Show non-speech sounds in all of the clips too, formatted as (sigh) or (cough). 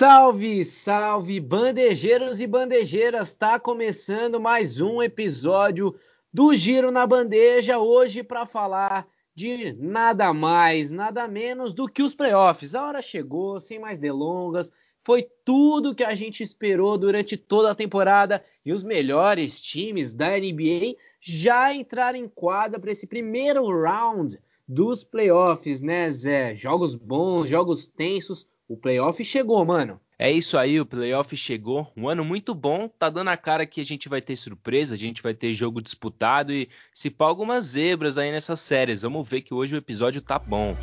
Salve, salve, bandejeiros e bandejeiras! Tá começando mais um episódio do Giro na Bandeja hoje para falar de nada mais, nada menos do que os playoffs. A hora chegou, sem mais delongas. Foi tudo que a gente esperou durante toda a temporada e os melhores times da NBA já entraram em quadra para esse primeiro round dos playoffs, né, Zé? Jogos bons, jogos tensos o playoff chegou, mano. É isso aí, o playoff chegou. Um ano muito bom. Tá dando a cara que a gente vai ter surpresa, a gente vai ter jogo disputado e se pá algumas zebras aí nessas séries. Vamos ver que hoje o episódio tá bom.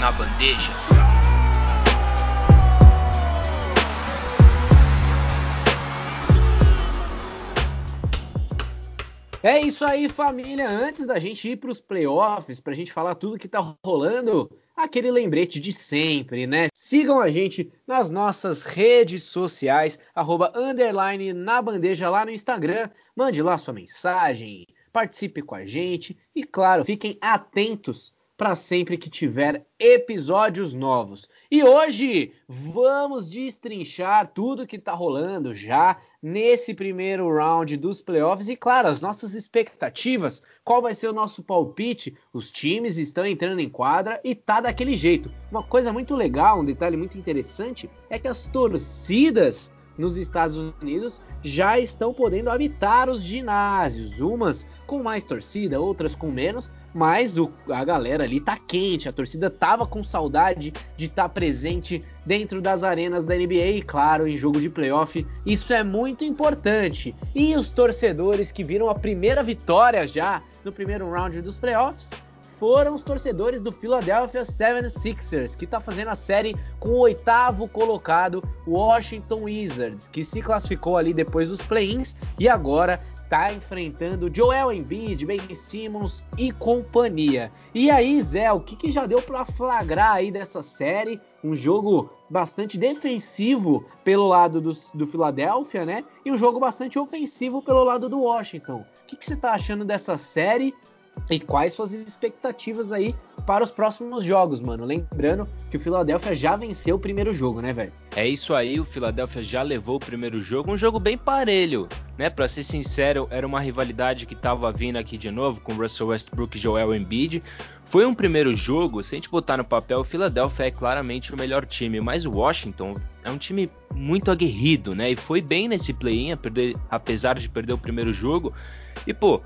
Na bandeja. É isso aí, família. Antes da gente ir para os playoffs, para a gente falar tudo que tá rolando, aquele lembrete de sempre, né? Sigam a gente nas nossas redes sociais, arroba underline na bandeja lá no Instagram. Mande lá sua mensagem, participe com a gente e, claro, fiquem atentos para sempre que tiver episódios novos. E hoje vamos destrinchar tudo que está rolando já nesse primeiro round dos playoffs e, claro, as nossas expectativas. Qual vai ser o nosso palpite? Os times estão entrando em quadra e tá daquele jeito. Uma coisa muito legal, um detalhe muito interessante é que as torcidas nos Estados Unidos já estão podendo habitar os ginásios, umas com mais torcida, outras com menos, mas o, a galera ali tá quente, a torcida tava com saudade de estar tá presente dentro das arenas da NBA e, claro, em jogo de playoff. Isso é muito importante. E os torcedores que viram a primeira vitória já no primeiro round dos playoffs foram os torcedores do Philadelphia 76ers, que está fazendo a série com o oitavo colocado Washington Wizards, que se classificou ali depois dos play-ins e agora tá enfrentando Joel Embiid, Ben Simmons e companhia. E aí, Zé, o que, que já deu para flagrar aí dessa série? Um jogo bastante defensivo pelo lado do, do Philadelphia, né? E um jogo bastante ofensivo pelo lado do Washington. O que, que você tá achando dessa série? E quais suas expectativas aí para os próximos jogos, mano? Lembrando que o Philadelphia já venceu o primeiro jogo, né, velho? É isso aí, o Philadelphia já levou o primeiro jogo, um jogo bem parelho, né? Para ser sincero, era uma rivalidade que tava vindo aqui de novo com Russell Westbrook e Joel Embiid. Foi um primeiro jogo, se a gente botar no papel, o Philadelphia é claramente o melhor time, mas o Washington é um time muito aguerrido, né? E foi bem nesse play-in, apesar de perder o primeiro jogo. E pô,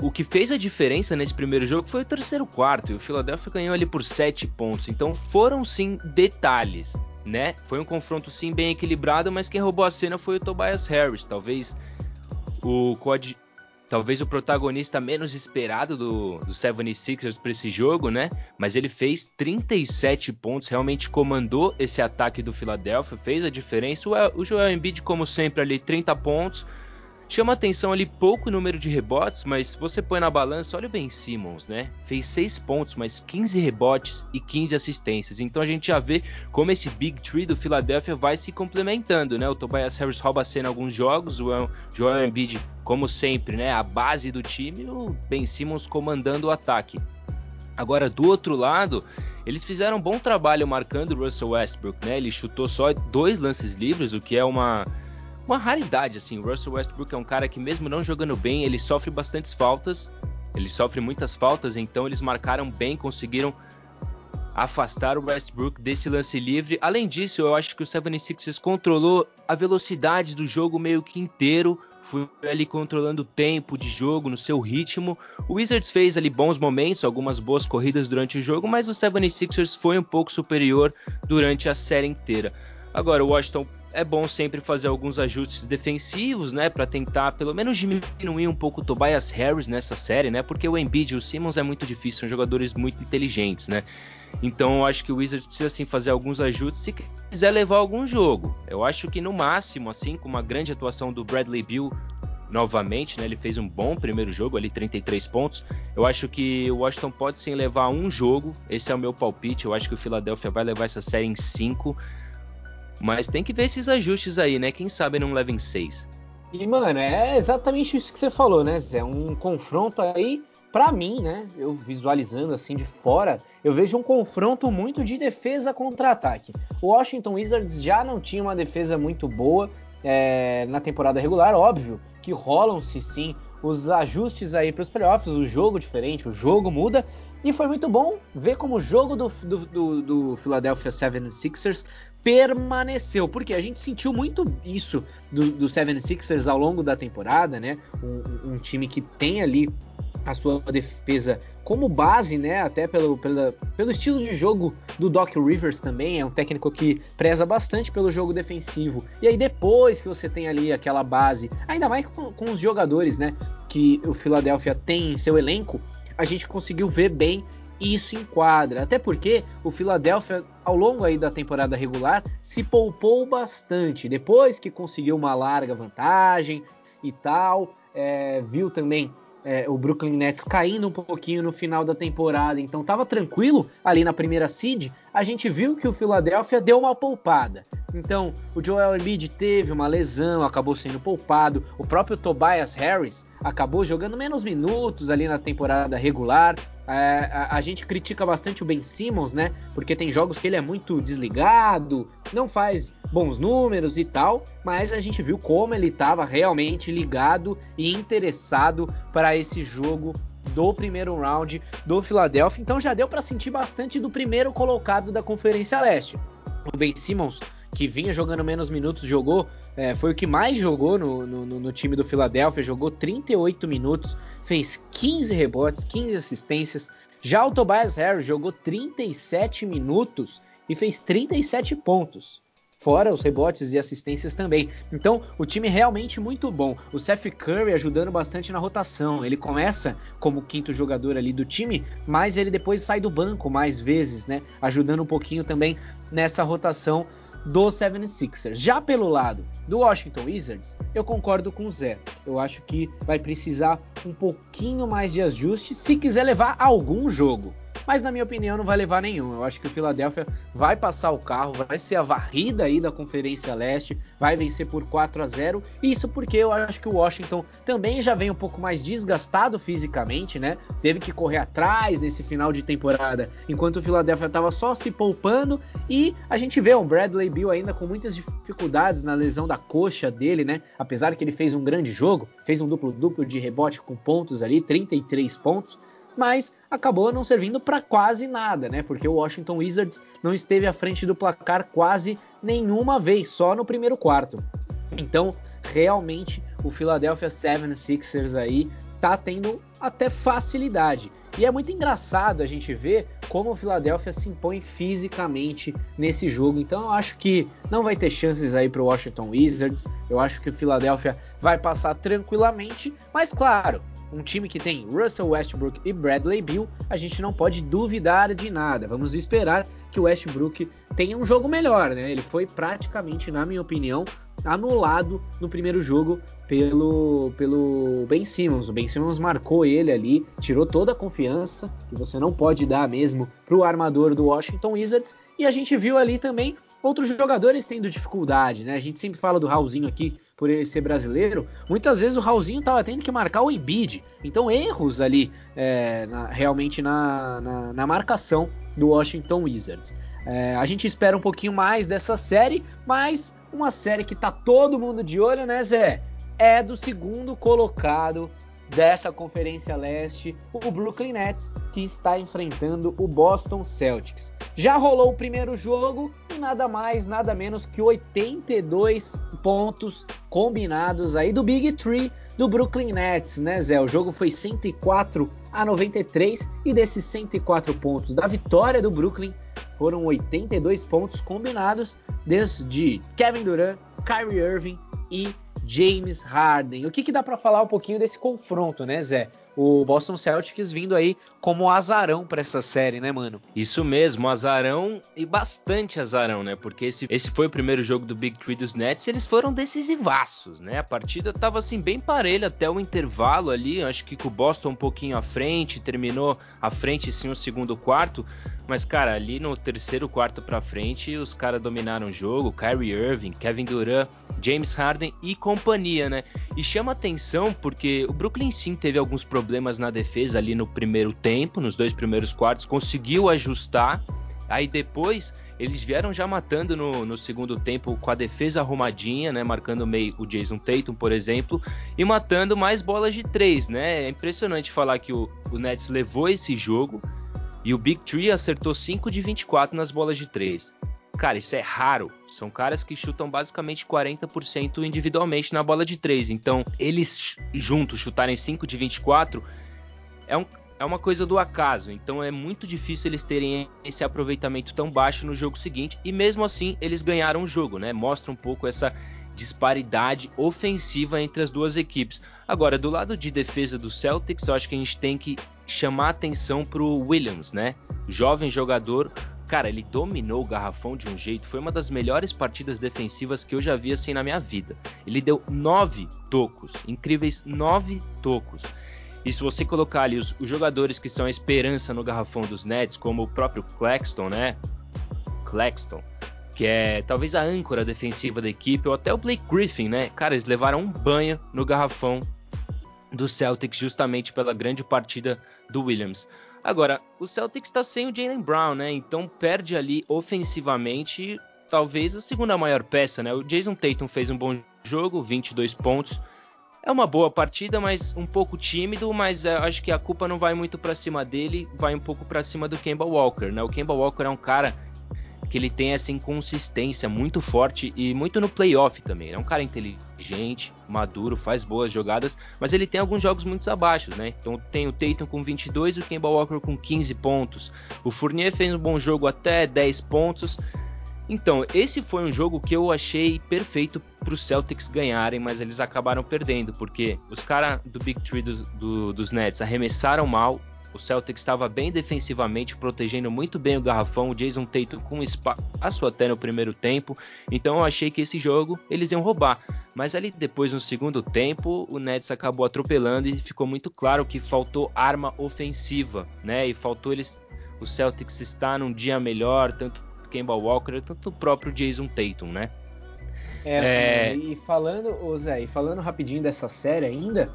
o que fez a diferença nesse primeiro jogo foi o terceiro quarto, e o Philadelphia ganhou ali por 7 pontos. Então foram sim detalhes, né? Foi um confronto sim bem equilibrado, mas quem roubou a cena foi o Tobias Harris, talvez o talvez o protagonista menos esperado do, do 76ers para esse jogo, né? Mas ele fez 37 pontos, realmente comandou esse ataque do Philadelphia, fez a diferença. O, o Joel Embiid, como sempre, ali 30 pontos, Chama atenção ali pouco número de rebotes, mas se você põe na balança, olha o Ben Simmons, né? Fez 6 pontos, mas 15 rebotes e 15 assistências. Então a gente já vê como esse Big Tree do Philadelphia vai se complementando, né? O Tobias Harris rouba a cena alguns jogos, o Joel Embiid, como sempre, né? A base do time, o Ben Simmons comandando o ataque. Agora, do outro lado, eles fizeram um bom trabalho marcando o Russell Westbrook, né? Ele chutou só dois lances livres, o que é uma uma raridade, assim. O Russell Westbrook é um cara que, mesmo não jogando bem, ele sofre bastantes faltas. Ele sofre muitas faltas, então eles marcaram bem, conseguiram afastar o Westbrook desse lance livre. Além disso, eu acho que o 76ers controlou a velocidade do jogo meio que inteiro, foi ali controlando o tempo de jogo no seu ritmo. O Wizards fez ali bons momentos, algumas boas corridas durante o jogo, mas o 76ers foi um pouco superior durante a série inteira. Agora, o Washington é bom sempre fazer alguns ajustes defensivos, né, para tentar pelo menos diminuir um pouco o Tobias Harris nessa série, né, porque o Embiid e o Simmons é muito difícil, são jogadores muito inteligentes, né. Então eu acho que o Wizards precisa sim fazer alguns ajustes se quiser levar algum jogo. Eu acho que no máximo, assim, com uma grande atuação do Bradley Beal novamente, né? Ele fez um bom primeiro jogo ali, 33 pontos. Eu acho que o Washington pode sim levar um jogo. Esse é o meu palpite. Eu acho que o Philadelphia vai levar essa série em 5. Mas tem que ver esses ajustes aí, né? Quem sabe não leva em 6. E, mano, é exatamente isso que você falou, né, Zé? Um confronto aí para mim, né, eu visualizando assim de fora, eu vejo um confronto muito de defesa contra ataque. O Washington Wizards já não tinha uma defesa muito boa é, na temporada regular, óbvio que rolam-se sim os ajustes aí para os playoffs, o jogo diferente, o jogo muda, e foi muito bom ver como o jogo do, do, do, do Philadelphia 76ers permaneceu, porque a gente sentiu muito isso do, do 76ers ao longo da temporada, né? Um, um, time que tem ali a sua defesa como base, né? Até pelo, pela, pelo estilo de jogo do Doc Rivers também, é um técnico que preza bastante pelo jogo defensivo. E aí depois que você tem ali aquela base, ainda mais com, com os jogadores, né? Que o Philadelphia tem em seu elenco, a gente conseguiu ver bem isso enquadra. Até porque o Philadelphia, ao longo aí da temporada regular, se poupou bastante. Depois que conseguiu uma larga vantagem e tal, é, viu também é, o Brooklyn Nets caindo um pouquinho no final da temporada, então estava tranquilo ali na primeira seed. A gente viu que o Philadelphia deu uma poupada. Então, o Joel Embiid teve uma lesão, acabou sendo poupado. O próprio Tobias Harris acabou jogando menos minutos ali na temporada regular. É, a, a, gente critica bastante o Ben Simmons, né? Porque tem jogos que ele é muito desligado, não faz bons números e tal, mas a gente viu como ele estava realmente ligado e interessado para esse jogo do primeiro round do Philadelphia. Então já deu para sentir bastante do primeiro colocado da Conferência Leste. O Ben Simmons que vinha jogando menos minutos, jogou, é, foi o que mais jogou no, no, no, time do Philadelphia, jogou 38 minutos, fez 15 rebotes, 15 assistências. Já o Tobias Harris jogou 37 minutos e fez 37 pontos. Fora os rebotes e assistências também. Então, o time realmente muito bom. O Seth Curry ajudando bastante na rotação. Ele começa como quinto jogador ali do time, mas ele depois sai do banco mais vezes, né? Ajudando um pouquinho também nessa rotação do 76ers. Já pelo lado do Washington Wizards, eu concordo com o Zé. Eu acho que vai precisar um pouquinho mais de ajuste se quiser levar algum jogo mas na minha opinião não vai levar nenhum. Eu acho que o Philadelphia vai passar o carro, vai ser a varrida aí da Conferência Leste, vai vencer por 4 a 0. Isso porque eu acho que o Washington também já vem um pouco mais desgastado fisicamente, né? Teve que correr atrás nesse final de temporada, enquanto o Philadelphia estava só se poupando e a gente vê o Bradley Bill ainda com muitas dificuldades na lesão da coxa dele, né? Apesar que ele fez um grande jogo, fez um duplo duplo de rebote com pontos ali, 33 pontos mas acabou não servindo para quase nada, né? Porque o Washington Wizards não esteve à frente do placar quase nenhuma vez, só no primeiro quarto. Então, realmente, o Philadelphia 76ers aí tá tendo até facilidade. E é muito engraçado a gente ver como o Philadelphia se impõe fisicamente nesse jogo. Então eu acho que não vai ter chances aí para o Washington Wizards. Eu acho que o Philadelphia vai passar tranquilamente, mas claro, um time que tem Russell Westbrook e Bradley Beal, a gente não pode duvidar de nada. Vamos esperar que o Westbrook tenha um jogo melhor, né? Ele foi praticamente, na minha opinião, anulado no primeiro jogo pelo, pelo Ben Simmons. O Ben Simmons marcou ele ali, tirou toda a confiança que você não pode dar mesmo para o armador do Washington Wizards. E a gente viu ali também outros jogadores tendo dificuldade, né? A gente sempre fala do Raulzinho aqui por ele ser brasileiro, muitas vezes o Raulzinho estava tendo que marcar o Embiid. Então, erros ali é, na, realmente na, na, na, marcação do Washington Wizards. É, a gente espera um pouquinho mais dessa série, mas uma série que tá todo mundo de olho, né, Zé? É do segundo colocado dessa Conferência Leste, o Brooklyn Nets, que está enfrentando o Boston Celtics. Já rolou o primeiro jogo e nada mais, nada menos que 82 pontos combinados aí do Big Three do Brooklyn Nets, né, Zé? O jogo foi 104 a 93 e desses 104 pontos da vitória do Brooklyn foram 82 pontos combinados desde Kevin Durant, Kyrie Irving e James Harden. O que, que dá para falar um pouquinho desse confronto, né, Zé? O Boston Celtics vindo aí como azarão para essa série, né, mano? Isso mesmo, azarão e bastante azarão, né? Porque esse, esse foi o primeiro jogo do Big Three dos Nets e eles foram decisivaços, né? A partida tava assim bem parelha até o intervalo ali, acho que com o Boston um pouquinho à frente, terminou à frente sim o segundo quarto, mas cara, ali no terceiro quarto para frente, os caras dominaram o jogo, Kyrie Irving, Kevin Durant, James Harden e companhia, né? E chama atenção porque o Brooklyn sim teve alguns problemas problemas na defesa ali no primeiro tempo, nos dois primeiros quartos, conseguiu ajustar. Aí depois eles vieram já matando no, no, segundo tempo com a defesa arrumadinha, né? Marcando meio o Jason Tatum, por exemplo, e matando mais bolas de três, né? É impressionante falar que o, o Nets levou esse jogo e o Big Tree acertou 5 de 24 nas bolas de três. Cara, isso é raro. São caras que chutam basicamente 40% individualmente na bola de 3. Então, eles juntos chutarem 5 de 24 é, um, é uma coisa do acaso. Então, é muito difícil eles terem esse aproveitamento tão baixo no jogo seguinte. E mesmo assim, eles ganharam o jogo, né? Mostra um pouco essa disparidade ofensiva entre as duas equipes. Agora, do lado de defesa do Celtics, eu acho que a gente tem que chamar atenção para o Williams, né? Jovem jogador, Cara, ele dominou o garrafão de um jeito. Foi uma das melhores partidas defensivas que eu já vi assim na minha vida. Ele deu nove tocos, incríveis nove tocos. E se você colocar ali os, os, jogadores que são a esperança no garrafão dos Nets, como o próprio Claxton, né? Claxton, que é talvez a âncora defensiva da equipe, ou até o Blake Griffin, né? Cara, eles levaram um banho no garrafão do Celtics justamente pela grande partida do Williams. Agora, o Celtics está sem o Jalen Brown, né? Então perde ali ofensivamente, talvez a segunda maior peça, né? O Jason Tatum fez um bom jogo, 22 pontos. É uma boa partida, mas um pouco tímido, mas é, acho que a culpa não vai muito para cima dele, vai um pouco para cima do Kemba Walker, né? O Kemba Walker é um cara que ele tem essa inconsistência muito forte e muito no playoff também. É um cara inteligente, maduro, faz boas jogadas, mas ele tem alguns jogos muito abaixo, né? Então tem o Tatum com 22 e o Kemba Walker com 15 pontos. O Fournier fez um bom jogo até 10 pontos. Então, esse foi um jogo que eu achei perfeito para os Celtics ganharem, mas eles acabaram perdendo, porque os caras do Big Tree do, do, dos Nets arremessaram mal, o Celtics estava bem defensivamente, protegendo muito bem o garrafão. O Jason Tatum com espaço até no primeiro tempo. Então eu achei que esse jogo eles iam roubar. Mas ali depois, no segundo tempo, o Nets acabou atropelando e ficou muito claro que faltou arma ofensiva, né? E faltou eles. O Celtics estar num dia melhor, tanto Kemba Walker, tanto o próprio Jason Tatum, né? É, é... e falando, Zé, e falando rapidinho dessa série ainda,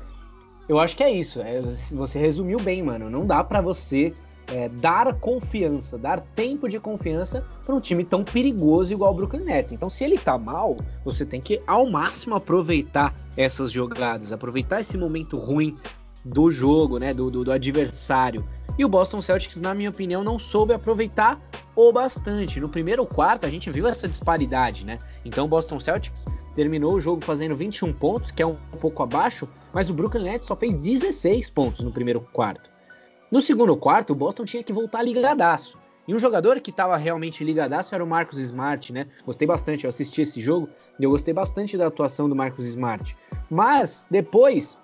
eu acho que é isso. É, você resumiu bem, mano. Não dá para você é, dar confiança, dar tempo de confiança para um time tão perigoso igual o Brooklyn Nets. Então, se ele tá mal, você tem que ao máximo aproveitar essas jogadas, aproveitar esse momento ruim do jogo, né, do, do, do adversário. E o Boston Celtics, na minha opinião, não soube aproveitar o bastante. No primeiro quarto, a gente viu essa disparidade, né? Então, o Boston Celtics terminou o jogo fazendo 21 pontos, que é um, pouco abaixo, mas o Brooklyn Nets só fez 16 pontos no primeiro quarto. No segundo quarto, o Boston tinha que voltar ligadaço. E um jogador que estava realmente ligadaço era o Marcus Smart, né? Gostei bastante, eu assisti esse jogo e eu gostei bastante da atuação do Marcus Smart. Mas depois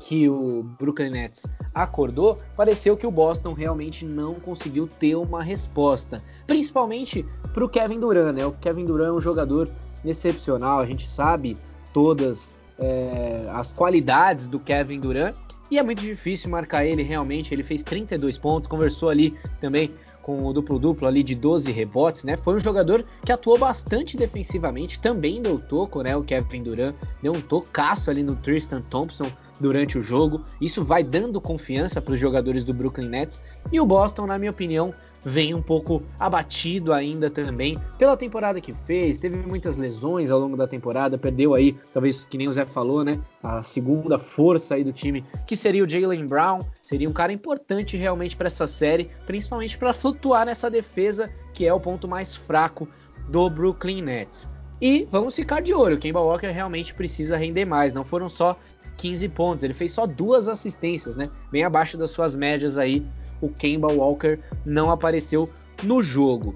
que o Brooklyn Nets acordou, pareceu que o Boston realmente não conseguiu ter uma resposta, principalmente para o Kevin Durant, né? O Kevin Durant é um jogador excepcional, a gente sabe todas é, as qualidades do Kevin Durant e é muito difícil marcar ele realmente. Ele fez 32 pontos, conversou ali também com o duplo-duplo ali de 12 rebotes, né? Foi um jogador que atuou bastante defensivamente, também deu toco, né? O Kevin Durant deu um tocaço ali no Tristan Thompson durante o jogo. Isso vai dando confiança para os jogadores do Brooklyn Nets. E o Boston, na minha opinião, vem um pouco abatido ainda também pela temporada que fez. Teve muitas lesões ao longo da temporada, perdeu aí, talvez que nem o Zé falou, né? A segunda força aí do time, que seria o Jalen Brown. Seria um cara importante realmente para essa série, principalmente para flutuar nessa defesa que é o ponto mais fraco do Brooklyn Nets. E vamos ficar de olho, o Kemba Walker realmente precisa render mais. Não foram só 15 pontos, ele fez só duas assistências, né? Bem abaixo das suas médias aí o Kemba Walker não apareceu no jogo.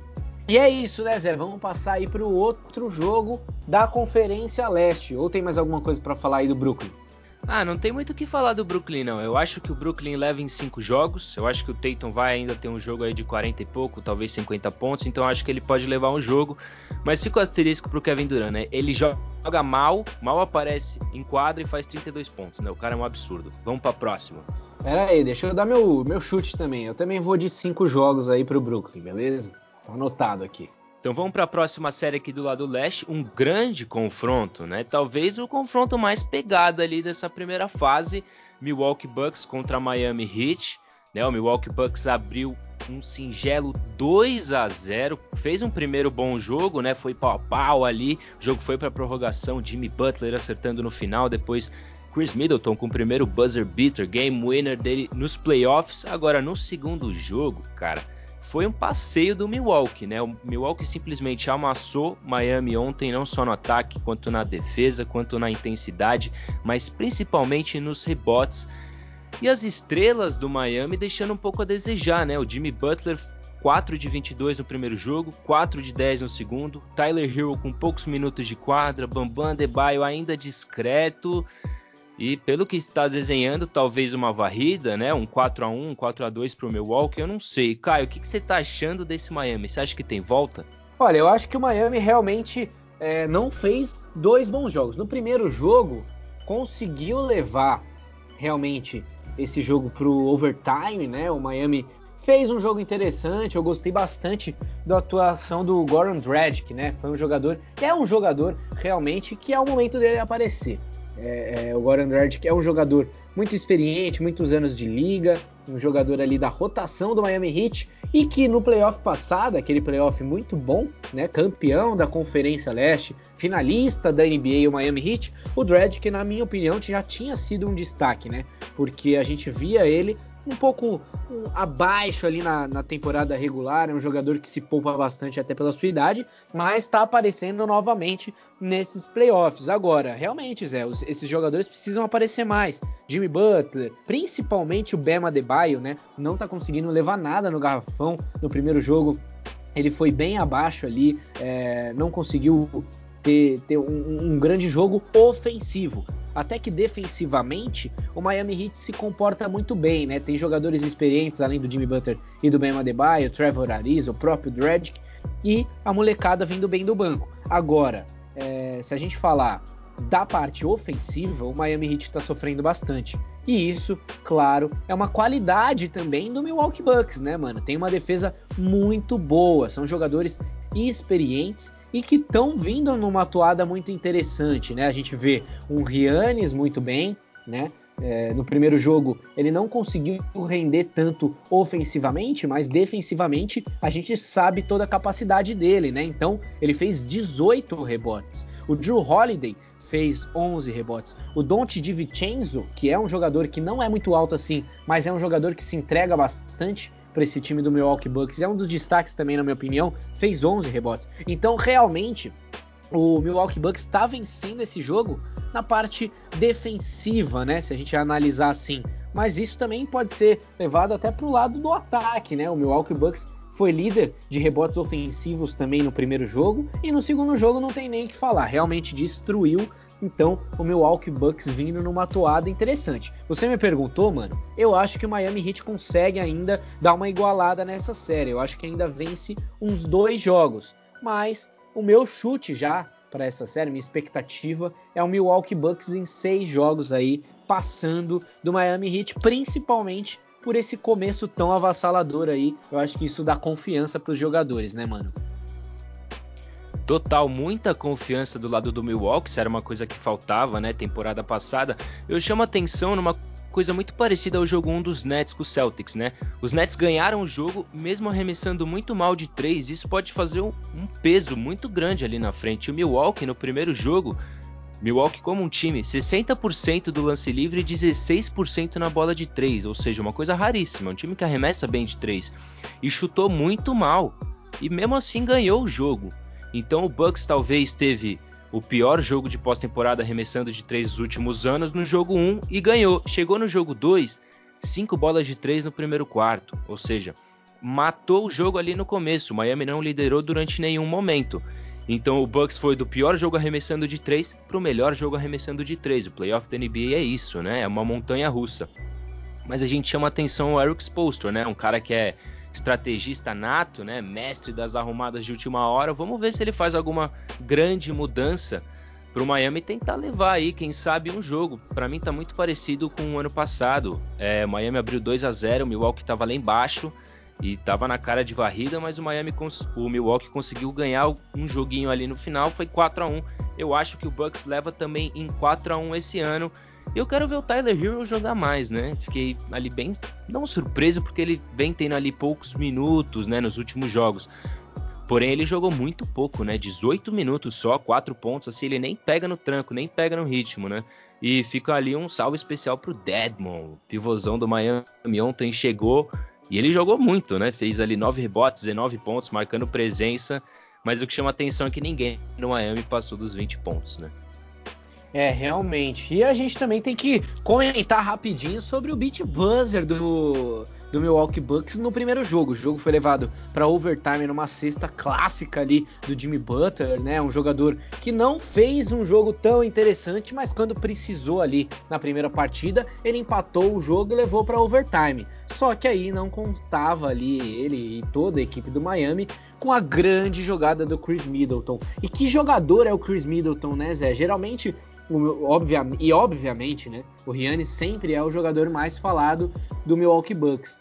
E é isso, né, Zé? Vamos passar aí para o outro jogo da Conferência Leste. Ou tem mais alguma coisa para falar aí do Brooklyn? Ah, não tem muito o que falar do Brooklyn, não. Eu acho que o Brooklyn leva em cinco jogos. Eu acho que o Tatum vai ainda ter um jogo aí de 40 e pouco, talvez 50 pontos. Então acho que ele pode levar um jogo. Mas fica o asterisco pro Kevin Durant, né? Ele joga mal, mal aparece em quadra e faz 32 pontos, né? O cara é um absurdo. Vamos pra próxima. Pera aí, deixa eu dar meu, meu chute também. Eu também vou de cinco jogos aí pro Brooklyn, beleza? Tá anotado aqui. Então vamos para a próxima série aqui do lado leste, um grande confronto, né? Talvez o confronto mais pegado ali dessa primeira fase, Milwaukee Bucks contra Miami Heat. Né? O Milwaukee Bucks abriu um singelo 2 a 0, fez um primeiro bom jogo, né? Foi pau a pau ali, o jogo foi para prorrogação, Jimmy Butler acertando no final, depois Chris Middleton com o primeiro buzzer beater, game winner dele nos playoffs. Agora no segundo jogo, cara, foi um passeio do Milwaukee, né? O Milwaukee simplesmente amassou Miami ontem, não só no ataque, quanto na defesa, quanto na intensidade, mas principalmente nos rebotes. E as estrelas do Miami deixando um pouco a desejar, né? O Jimmy Butler 4 de 22 no primeiro jogo, 4 de 10 no segundo, Tyler Hero com poucos minutos de quadra, Bambam Debaio ainda discreto. E pelo que está desenhando, talvez uma varrida, né? Um 4 a 1 um 4 a 2 para o Milwaukee, eu não sei. Caio, o que, que você está achando desse Miami? Você acha que tem volta? Olha, eu acho que o Miami realmente é, não fez dois bons jogos. No primeiro jogo, conseguiu levar realmente esse jogo para o overtime, né? O Miami fez um jogo interessante. Eu gostei bastante da atuação do Goran Dragic, né? Foi um jogador, é um jogador realmente que é o momento dele aparecer. É, é, o Goran Dragic é um jogador muito experiente, muitos anos de liga, um jogador ali da rotação do Miami Heat e que no playoff passado, aquele playoff muito bom, né, campeão da Conferência Leste, finalista da NBA, o Miami Heat, o Dragic, na minha opinião, já tinha sido um destaque, né, porque a gente via ele um pouco abaixo ali na, na, temporada regular, é um jogador que se poupa bastante até pela sua idade, mas está aparecendo novamente nesses playoffs. Agora, realmente, Zé, os, esses jogadores precisam aparecer mais. Jimmy Butler, principalmente o Bema Adebayo, né, não está conseguindo levar nada no garrafão no primeiro jogo. Ele foi bem abaixo ali, é, não conseguiu ter, ter um, um, grande jogo ofensivo até que defensivamente o Miami Heat se comporta muito bem, né? Tem jogadores experientes além do Jimmy Butler e do Ben Adebayo, Trevor Ariza, o próprio Dragic e a molecada vindo bem do banco. Agora, é, se a gente falar da parte ofensiva, o Miami Heat está sofrendo bastante. E isso, claro, é uma qualidade também do Milwaukee Bucks, né, mano? Tem uma defesa muito boa, são jogadores experientes e que estão vindo numa atuada muito interessante, né? A gente vê um Rianes muito bem, né? É, no primeiro jogo ele não conseguiu render tanto ofensivamente, mas defensivamente a gente sabe toda a capacidade dele, né? Então ele fez 18 rebotes. O Drew Holiday fez 11 rebotes. O Dante DiVincenzo, que é um jogador que não é muito alto assim, mas é um jogador que se entrega bastante, para esse time do Milwaukee Bucks. É um dos destaques também, na minha opinião. Fez 11 rebotes. Então, realmente, o Milwaukee Bucks está vencendo esse jogo na parte defensiva, né? Se a gente analisar assim. Mas isso também pode ser levado até para o lado do ataque, né? O Milwaukee Bucks foi líder de rebotes ofensivos também no primeiro jogo e no segundo jogo não tem nem que falar. Realmente destruiu então, o Milwaukee Bucks vindo numa toada interessante. Você me perguntou, mano? Eu acho que o Miami Heat consegue ainda dar uma igualada nessa série. Eu acho que ainda vence uns dois jogos. Mas o meu chute já para essa série, minha expectativa é o Milwaukee Bucks em seis jogos aí, passando do Miami Heat, principalmente por esse começo tão avassalador aí. Eu acho que isso dá confiança para os jogadores, né, mano? Total, muita confiança do lado do Milwaukee, isso era uma coisa que faltava, né, temporada passada. Eu chamo atenção numa coisa muito parecida ao jogo 1 dos Nets com os Celtics, né? Os Nets ganharam o jogo mesmo arremessando muito mal de 3, isso pode fazer um, peso muito grande ali na frente. O Milwaukee no primeiro jogo Milwaukee como um time, 60% do lance livre e 16% na bola de 3, ou seja, uma coisa raríssima, um time que arremessa bem de 3 e chutou muito mal. E mesmo assim ganhou o jogo. Então o Bucks talvez teve o pior jogo de pós-temporada arremessando de três últimos anos no jogo 1 e ganhou. Chegou no jogo 2, 5 bolas de 3 no primeiro quarto, ou seja, matou o jogo ali no começo. Miami não liderou durante nenhum momento. Então o Bucks foi do pior jogo arremessando de 3 para o melhor jogo arremessando de 3. O playoff da NBA é isso, né? É uma montanha russa. Mas a gente chama atenção o Eric Spoelstra, né? Um cara que é estrategista nato, né, mestre das arrumadas de última hora. Vamos ver se ele faz alguma grande mudança para o Miami tentar levar aí, quem sabe, um jogo. Para mim está muito parecido com o ano passado. É, Miami abriu 2 a 0, o Milwaukee estava lá embaixo E tava na cara de varrida, mas o Miami, o Milwaukee conseguiu ganhar um joguinho ali no final, foi 4 a 1. Eu acho que o Bucks leva também em 4 a 1 esse ano. Eu quero ver o Tyler Hero jogar mais, né? Fiquei ali bem não surpreso porque ele vem tendo ali poucos minutos, né, nos últimos jogos. Porém, ele jogou muito pouco, né? 18 minutos só, 4 pontos, assim, ele nem pega no tranco, nem pega no ritmo, né? E fica ali um salve especial pro Deadmon, pivôzão do Miami ontem chegou e ele jogou muito, né? Fez ali 9 rebotes, 19 pontos, marcando presença. Mas o que chama atenção é que ninguém no Miami passou dos 20 pontos, né? É, realmente. E a gente também tem que comentar rapidinho sobre o beat buzzer do, do Milwaukee Bucks no primeiro jogo. O jogo foi levado para overtime numa cesta clássica ali do Jimmy Butler, né? Um jogador que não fez um jogo tão interessante, mas quando precisou ali na primeira partida, ele empatou o jogo e levou para overtime. Só que aí não contava ali ele e toda a equipe do Miami com a grande jogada do Chris Middleton. E que jogador é o Chris Middleton, né, Zé? Geralmente obvia, e obviamente, né, o Rihanna sempre é o jogador mais falado do Milwaukee Bucks.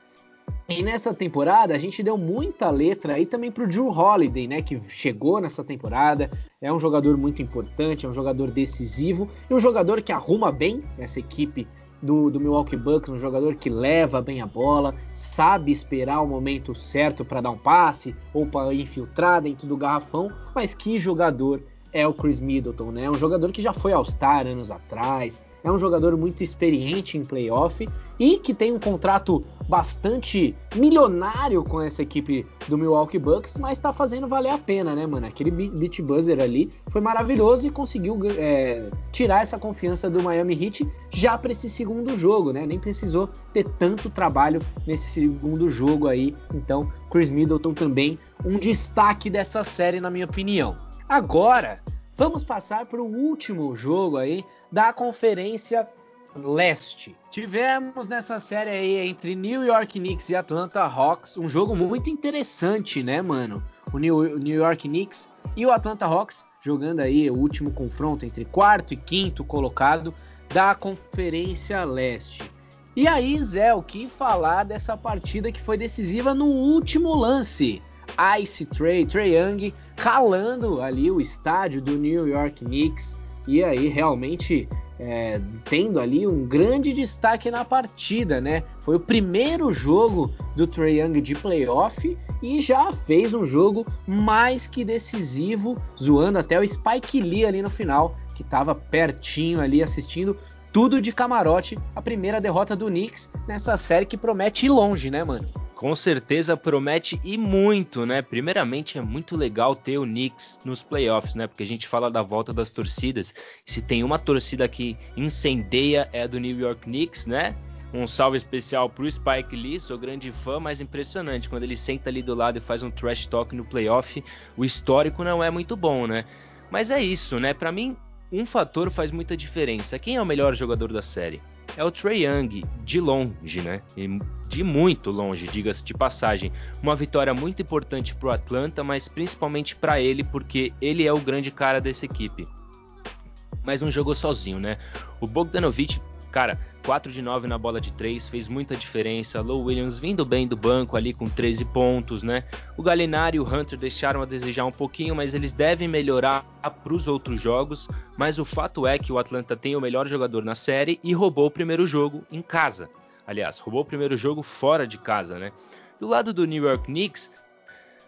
E nessa temporada a gente deu muita letra aí também pro Drew Holiday, né, que chegou nessa temporada, é um jogador muito importante, é um jogador decisivo e um jogador que arruma bem essa equipe do, do Milwaukee Bucks, um jogador que leva bem a bola, sabe esperar o momento certo para dar um passe ou para infiltrar dentro do garrafão, mas que jogador é o Chris Middleton, né? É um jogador que já foi All-Star anos atrás, é um jogador muito experiente em playoff e que tem um contrato bastante milionário com essa equipe do Milwaukee Bucks, mas tá fazendo valer a pena, né, mano? Aquele beat buzzer ali foi maravilhoso e conseguiu é, tirar essa confiança do Miami Heat já para esse segundo jogo, né? Nem precisou ter tanto trabalho nesse segundo jogo aí. Então, Chris Middleton também um destaque dessa série, na minha opinião. Agora, vamos passar para o último jogo aí da Conferência Leste. Tivemos nessa série aí entre New York Knicks e Atlanta Hawks um jogo muito interessante, né, mano? O New, York Knicks e o Atlanta Hawks jogando aí o último confronto entre quarto e quinto colocado da Conferência Leste. E aí, Zé, o que falar dessa partida que foi decisiva no último lance? Ice Trey, Trey Young calando ali o estádio do New York Knicks e aí realmente é, tendo ali um grande destaque na partida, né? Foi o primeiro jogo do Trey Young de playoff e já fez um jogo mais que decisivo, zoando até o Spike Lee ali no final, que estava pertinho ali assistindo tudo de camarote, a primeira derrota do Knicks nessa série que promete ir longe, né, mano? Com certeza promete e muito, né? Primeiramente é muito legal ter o Knicks nos playoffs, né? Porque a gente fala da volta das torcidas. Se tem uma torcida que incendeia é a do New York Knicks, né? Um salve especial pro Spike Lee, sou grande fã, mas impressionante quando ele senta ali do lado e faz um trash talk no playoff. O histórico não é muito bom, né? Mas é isso, né? Para mim, um fator faz muita diferença. Quem é o melhor jogador da série? é o Trey Young, de longe, né? De muito longe, diga-se de passagem. Uma vitória muito importante para o Atlanta, mas principalmente para ele, porque ele é o grande cara dessa equipe. Mas não jogou sozinho, né? O Bogdanovich, cara, 4 de 9 na bola de 3, fez muita diferença. Low Williams vindo bem do banco ali com 13 pontos, né? O Galinari e o Hunter deixaram a desejar um pouquinho, mas eles devem melhorar para os outros jogos. Mas o fato é que o Atlanta tem o melhor jogador na série e roubou o primeiro jogo em casa. Aliás, roubou o primeiro jogo fora de casa, né? Do lado do New York Knicks,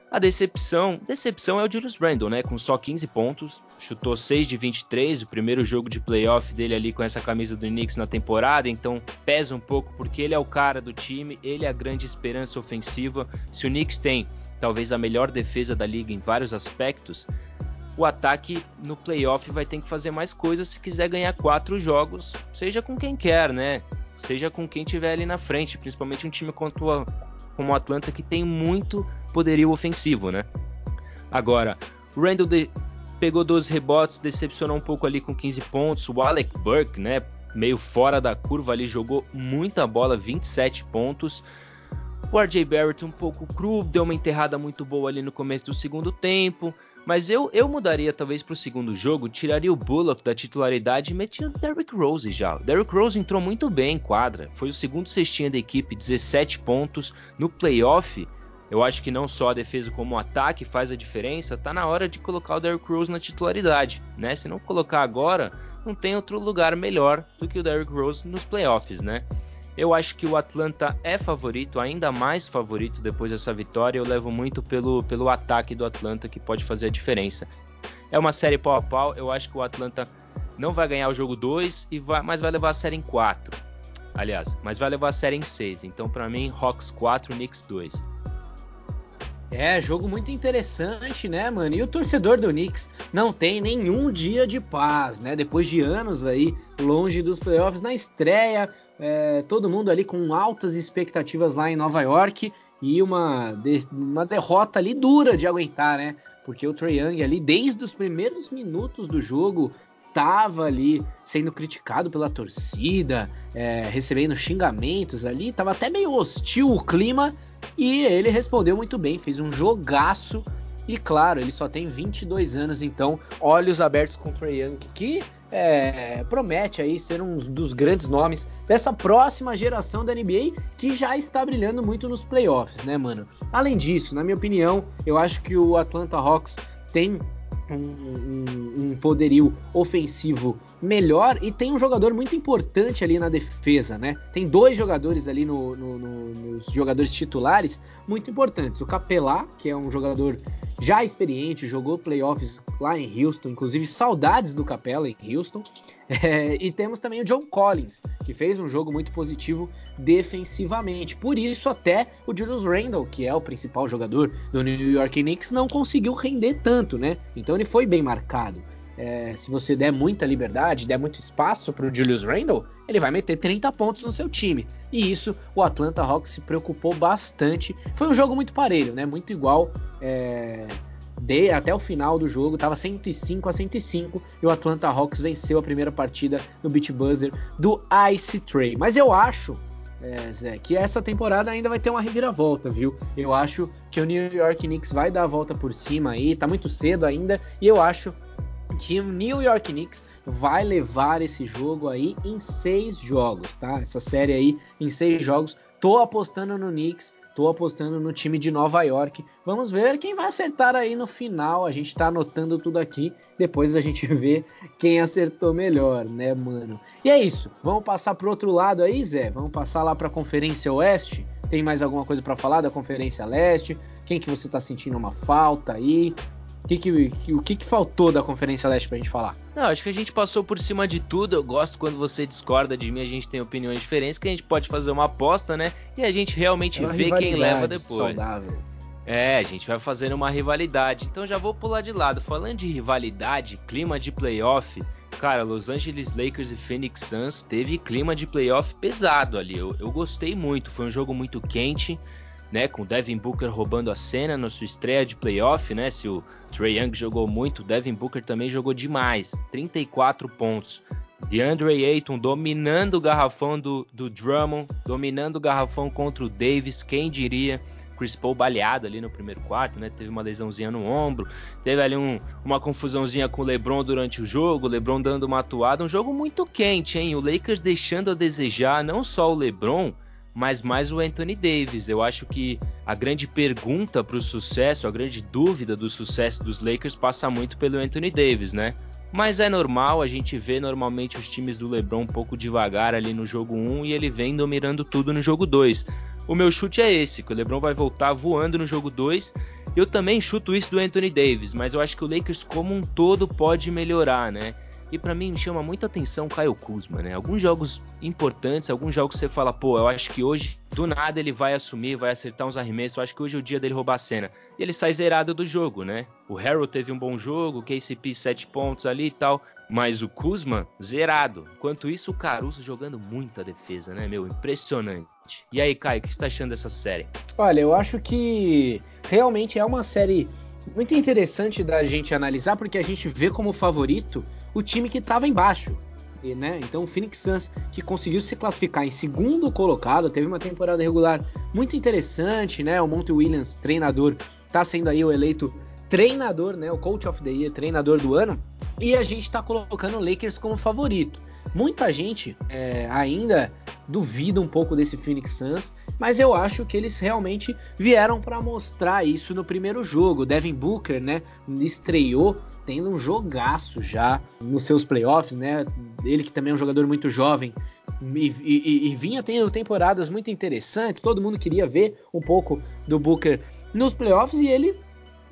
a decepção, decepção é o Julius Randle, né? Com só 15 pontos, chutou 6 de 23, o primeiro jogo de playoff dele ali com essa camisa do Knicks na temporada, então pesa um pouco porque ele é o cara do time, ele é a grande esperança ofensiva. Se o Knicks tem talvez a melhor defesa da liga em vários aspectos, o ataque no playoff vai ter que fazer mais coisas se quiser ganhar quatro jogos, seja com quem quer, né? Seja com quem tiver ali na frente, principalmente um time como o Atlanta que tem muito poderio ofensivo, né? Agora, Randall de, pegou 12 rebotes, decepcionou um pouco ali com 15 pontos. O Alec Burke, né, meio fora da curva ali, jogou muita bola, 27 pontos. O RJ Barrett um pouco cru, deu uma enterrada muito boa ali no começo do segundo tempo. Mas eu, eu mudaria talvez para o segundo jogo, tiraria o Bullock da titularidade e metia o Derrick Rose já. O Derrick Rose entrou muito bem em quadra, foi o segundo cestinha da equipe, 17 pontos no playoff Eu acho que não só a defesa como o ataque faz a diferença. Tá na hora de colocar o Derrick Rose na titularidade, né? Se não colocar agora, não tem outro lugar melhor do que o Derrick Rose nos playoffs, né? Eu acho que o Atlanta é favorito, ainda mais favorito depois dessa vitória. Eu levo muito pelo, pelo ataque do Atlanta que pode fazer a diferença. É uma série pau a pau. Eu acho que o Atlanta não vai ganhar o jogo 2, mas vai levar a série em 4. Aliás, mas vai levar a série em 6. Então, para mim, Hawks 4, Knicks 2. É, jogo muito interessante, né, mano? E o torcedor do Knicks não tem nenhum dia de paz, né? Depois de anos aí longe dos playoffs, na estreia, é, todo mundo ali com altas expectativas lá em Nova York e uma, de, uma derrota ali dura de aguentar, né? Porque o Trae Young ali, desde os primeiros minutos do jogo, tava ali sendo criticado pela torcida, é, recebendo xingamentos ali, tava até meio hostil o clima, e ele respondeu muito bem, fez um jogaço. E claro, ele só tem 22 anos, então olhos abertos com o Trae Young, que é, promete aí ser um dos grandes nomes dessa próxima geração da NBA, que já está brilhando muito nos playoffs, né, mano? Além disso, na minha opinião, eu acho que o Atlanta Hawks tem um, um, poderio ofensivo melhor e tem um jogador muito importante ali na defesa, né? Tem dois jogadores ali no, no, no, nos jogadores titulares muito importantes. O Capelá, que é um jogador já experiente, jogou playoffs lá em Houston, inclusive saudades do Capela em Houston. (laughs) É, e temos também o John Collins, que fez um jogo muito positivo defensivamente. Por isso, até o Julius Randle, que é o principal jogador do New York Knicks, não conseguiu render tanto, né? Então ele foi bem marcado. É, se você der muita liberdade, der muito espaço para o Julius Randle, ele vai meter 30 pontos no seu time. E isso o Atlanta Hawks se preocupou bastante. Foi um jogo muito parelho, né? Muito igual. É de, até o final do jogo, estava 105 a 105 e o Atlanta Hawks venceu a primeira partida no beat buzzer do Ice Tray. Mas eu acho, é, Zé, que essa temporada ainda vai ter uma reviravolta, viu? Eu acho que o New York Knicks vai dar a volta por cima aí, tá muito cedo ainda, e eu acho que o New York Knicks vai levar esse jogo aí em seis jogos, tá? Essa série aí em seis jogos. Tô apostando no Knicks Tô apostando no time de Nova York. Vamos ver quem vai acertar aí no final. A gente tá anotando tudo aqui. Depois a gente (laughs) vê quem acertou melhor, né, mano? E é isso. Vamos passar pro outro lado aí, Zé? Vamos passar lá pra Conferência Oeste? Tem mais alguma coisa para falar da Conferência Leste? Quem que você tá sentindo uma falta aí? Que que, o que, que faltou da Conferência Leste pra gente falar? Não, acho que a gente passou por cima de tudo. Eu gosto quando você discorda de mim, a gente tem opiniões diferentes, que a gente pode fazer uma aposta, né? E a gente realmente é vê quem leva depois. Saudável. É, a gente vai fazendo uma rivalidade. Então já vou pular de lado. Falando de rivalidade, clima de playoff, cara, Los Angeles Lakers e Phoenix Suns teve clima de playoff pesado ali. Eu, eu gostei muito. Foi um jogo muito quente né, com Devin Booker roubando a cena na sua estreia de playoff, né? Se o Trey Young jogou muito, Devin Booker também jogou demais, 34 pontos. DeAndre Ayton dominando o garrafão do, do Drummond, dominando o garrafão contra o Davis, quem diria? Chris Paul baleado ali no primeiro quarto, né? Teve uma lesãozinha no ombro, teve ali um, uma confusãozinha com o LeBron durante o jogo, o LeBron dando uma atuada, um jogo muito quente, hein? O Lakers deixando a desejar não só o LeBron, mas mais o Anthony Davis. Eu acho que a grande pergunta para o sucesso, a grande dúvida do sucesso dos Lakers passa muito pelo Anthony Davis, né? Mas é normal, a gente vê normalmente os times do LeBron um pouco devagar ali no jogo 1 e ele vem dominando tudo no jogo 2. O meu chute é esse, que o LeBron vai voltar voando no jogo 2. Eu também chuto isso do Anthony Davis, mas eu acho que o Lakers como um todo pode melhorar, né? E para mim chama muita atenção o Caio Kuzma, né? Alguns jogos importantes, alguns jogos que você fala, pô, eu acho que hoje, do nada, ele vai assumir, vai acertar uns arremessos, eu acho que hoje é o dia dele roubar a cena. E ele sai zerado do jogo, né? O Harold teve um bom jogo, o KCP 7 pontos ali e tal, mas o Kuzma zerado. Enquanto isso, o Caruso jogando muita defesa, né, meu? Impressionante. E aí, Caio, o que você tá achando dessa série? Olha, eu acho que realmente é uma série muito interessante da gente analisar, porque a gente vê como favorito o time que estava embaixo. E, né? Então o Phoenix Suns que conseguiu se classificar em segundo colocado, teve uma temporada regular muito interessante, né? O Monte Williams, treinador, está sendo aí o eleito treinador, né? O Coach of the Year, treinador do ano. E a gente está colocando o Lakers como favorito. Muita gente é, ainda duvido um pouco desse Phoenix Suns, mas eu acho que eles realmente vieram para mostrar isso no primeiro jogo. Devin Booker, né, estreou tendo um jogaço já nos seus playoffs, né? Ele que também é um jogador muito jovem, e, e, e, vinha tendo temporadas muito interessantes. Todo mundo queria ver um pouco do Booker nos playoffs e ele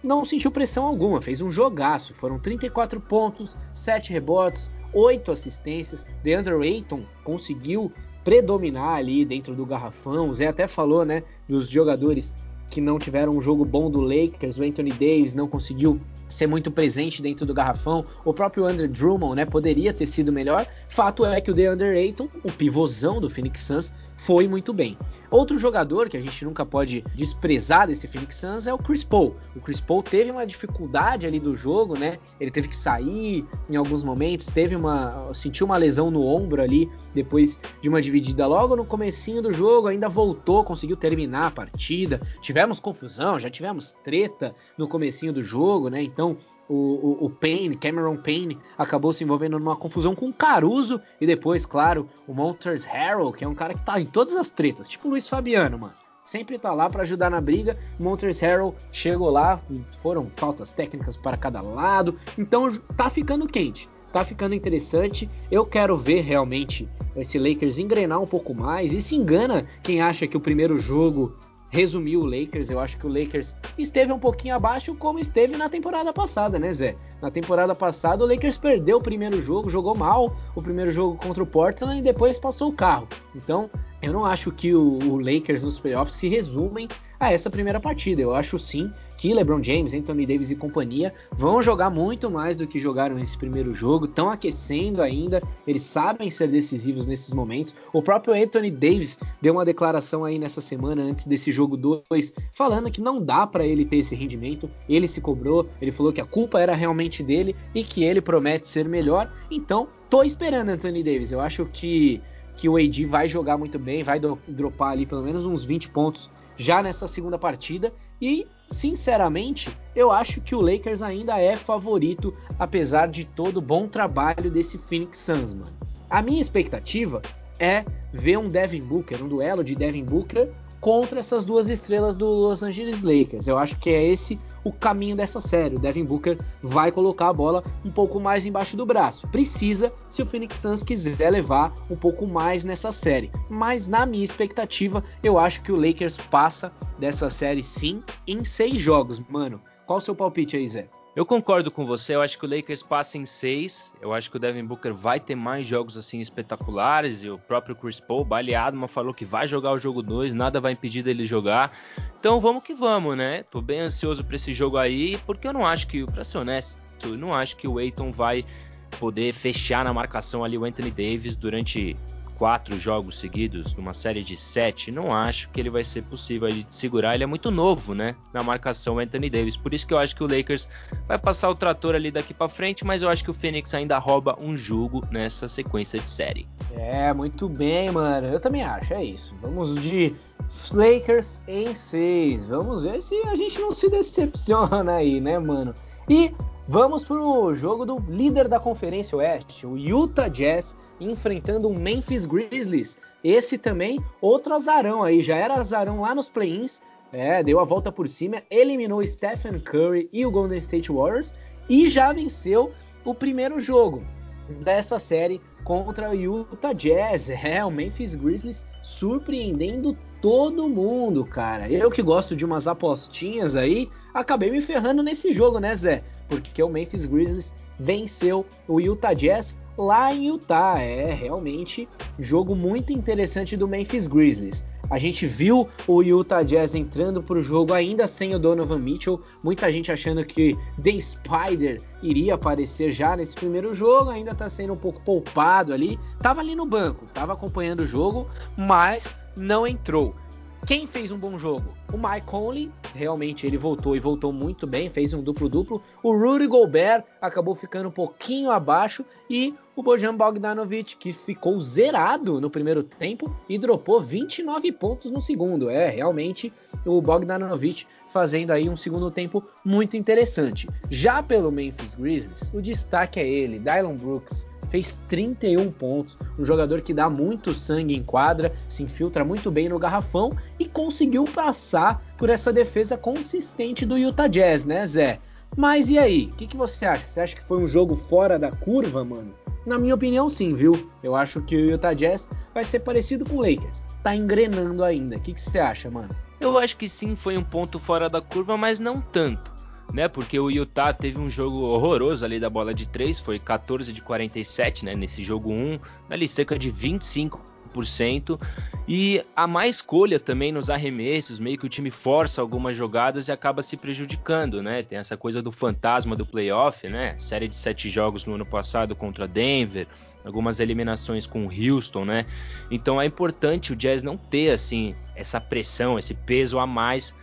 não sentiu pressão alguma, fez um jogaço. Foram 34 pontos, 7 rebotes, 8 assistências. DeAndre Ayton conseguiu predominar ali dentro do garrafão. O Zé até falou, né, dos jogadores que não tiveram um jogo bom do Lakers. O Anthony Davis não conseguiu ser muito presente dentro do garrafão. O próprio Andrew Drummond, né, poderia ter sido melhor. Fato é que o DeAndre Ayton, o pivôzão do Phoenix Suns, foi muito bem. Outro jogador que a gente nunca pode desprezar desse Phoenix Suns é o Chris Paul. O Chris Paul teve uma dificuldade ali do jogo, né? Ele teve que sair em alguns momentos, teve uma sentiu uma lesão no ombro ali depois de uma dividida logo no comecinho do jogo, ainda voltou, conseguiu terminar a partida. Tivemos confusão, já tivemos treta no comecinho do jogo, né? Então o, o, o, Payne, Cameron Payne, acabou se envolvendo numa confusão com o Caruso e depois, claro, o Monters Harrell, que é um cara que tá em todas as tretas, tipo o Luiz Fabiano, mano. Sempre tá lá para ajudar na briga. O Harrell chegou lá, foram faltas técnicas para cada lado, então tá ficando quente. Tá ficando interessante. Eu quero ver realmente esse Lakers engrenar um pouco mais. E se engana quem acha que o primeiro jogo resumiu o Lakers. Eu acho que o Lakers esteve um pouquinho abaixo, como esteve na temporada passada, né, Zé? Na temporada passada, o Lakers perdeu o primeiro jogo, jogou mal o primeiro jogo contra o Portland e depois passou o carro. Então, eu não acho que o, o Lakers nos playoffs se resumem a essa primeira partida. Eu acho sim que LeBron James, Anthony Davis e companhia vão jogar muito mais do que jogaram nesse primeiro jogo, estão aquecendo ainda, eles sabem ser decisivos nesses momentos. O próprio Anthony Davis deu uma declaração aí nessa semana antes desse jogo 2, falando que não dá para ele ter esse rendimento. Ele se cobrou, ele falou que a culpa era realmente dele e que ele promete ser melhor. Então, tô esperando Anthony Davis. Eu acho que que o AD vai jogar muito bem, vai dropar ali pelo menos uns 20 pontos já nessa segunda partida. E, sinceramente, eu acho que o Lakers ainda é favorito, apesar de todo o bom trabalho desse Phoenix Suns, mano. A minha expectativa é ver um Devin Booker, um duelo de Devin Booker contra essas duas estrelas do Los Angeles Lakers. Eu acho que é esse o caminho dessa série. O Devin Booker vai colocar a bola um pouco mais embaixo do braço. Precisa se o Phoenix Suns quiser levar um pouco mais nessa série. Mas na minha expectativa, eu acho que o Lakers passa dessa série sim em seis jogos, mano. Qual o seu palpite aí, Zé? Eu concordo com você, eu acho que o Lakers passa em seis. Eu acho que o Devin Booker vai ter mais jogos assim espetaculares. E o próprio Chris Paul, baleado, mas falou que vai jogar o jogo 2, nada vai impedir dele jogar. Então vamos que vamos, né? Tô bem ansioso para esse jogo aí, porque eu não acho que, pra ser honesto, eu não acho que o Aiton vai poder fechar na marcação ali o Anthony Davis durante quatro jogos seguidos, numa série de sete, não acho que ele vai ser possível de segurar. Ele é muito novo, né? Na marcação Anthony Davis. Por isso que eu acho que o Lakers vai passar o trator ali daqui para frente, mas eu acho que o Phoenix ainda rouba um jogo nessa sequência de série. É, muito bem, mano. Eu também acho, é isso. Vamos de Lakers em seis. Vamos ver se a gente não se decepciona aí, né, mano? E Vamos para o jogo do líder da Conferência Oeste, o Utah Jazz, enfrentando o Memphis Grizzlies. Esse também, outro azarão aí, já era azarão lá nos play-ins, é, deu a volta por cima, eliminou Stephen Curry e o Golden State Warriors e já venceu o primeiro jogo dessa série contra o Utah Jazz. (laughs) É, o Memphis Grizzlies surpreendendo todo mundo, cara. Eu que gosto de umas apostinhas aí, acabei me ferrando nesse jogo, né, Zé? Porque o Memphis Grizzlies venceu o Utah Jazz lá em Utah. É realmente jogo muito interessante do Memphis Grizzlies. A gente viu o Utah Jazz entrando para o jogo ainda sem o Donovan Mitchell. Muita gente achando que The Spider iria aparecer já nesse primeiro jogo. Ainda está sendo um pouco poupado ali. Tava ali no banco, tava acompanhando o jogo, mas não entrou. Quem fez um bom jogo? O Mike Conley, realmente ele voltou e voltou muito bem, fez um duplo-duplo. O Rudy Gobert acabou ficando um pouquinho abaixo e o Bojan Bogdanovic, que ficou zerado no primeiro tempo e dropou 29 pontos no segundo. É, realmente o Bogdanovic fazendo aí um segundo tempo muito interessante. Já pelo Memphis Grizzlies, o destaque é ele, Dylan Brooks, fez 31 pontos, um jogador que dá muito sangue em quadra, se infiltra muito bem no garrafão e conseguiu passar por essa defesa consistente do Utah Jazz, né, Zé? Mas e aí? O que, que você acha? Você acha que foi um jogo fora da curva, mano? Na minha opinião, sim, viu? Eu acho que o Utah Jazz vai ser parecido com o Lakers. Tá engrenando ainda. O que, que você acha, mano? Eu acho que sim, foi um ponto fora da curva, mas não tanto. Né, porque o Utah teve um jogo horroroso ali da bola de 3, foi 14 de 47, né, nesse jogo 1, ali cerca de 25 e a má escolha também nos arremessos, meio que o time força algumas jogadas e acaba se prejudicando, né? Tem essa coisa do fantasma do playoff, né? Série de sete jogos no ano passado contra Denver, algumas eliminações com Houston, né? Então é importante o Jazz não ter assim essa pressão, esse peso a mais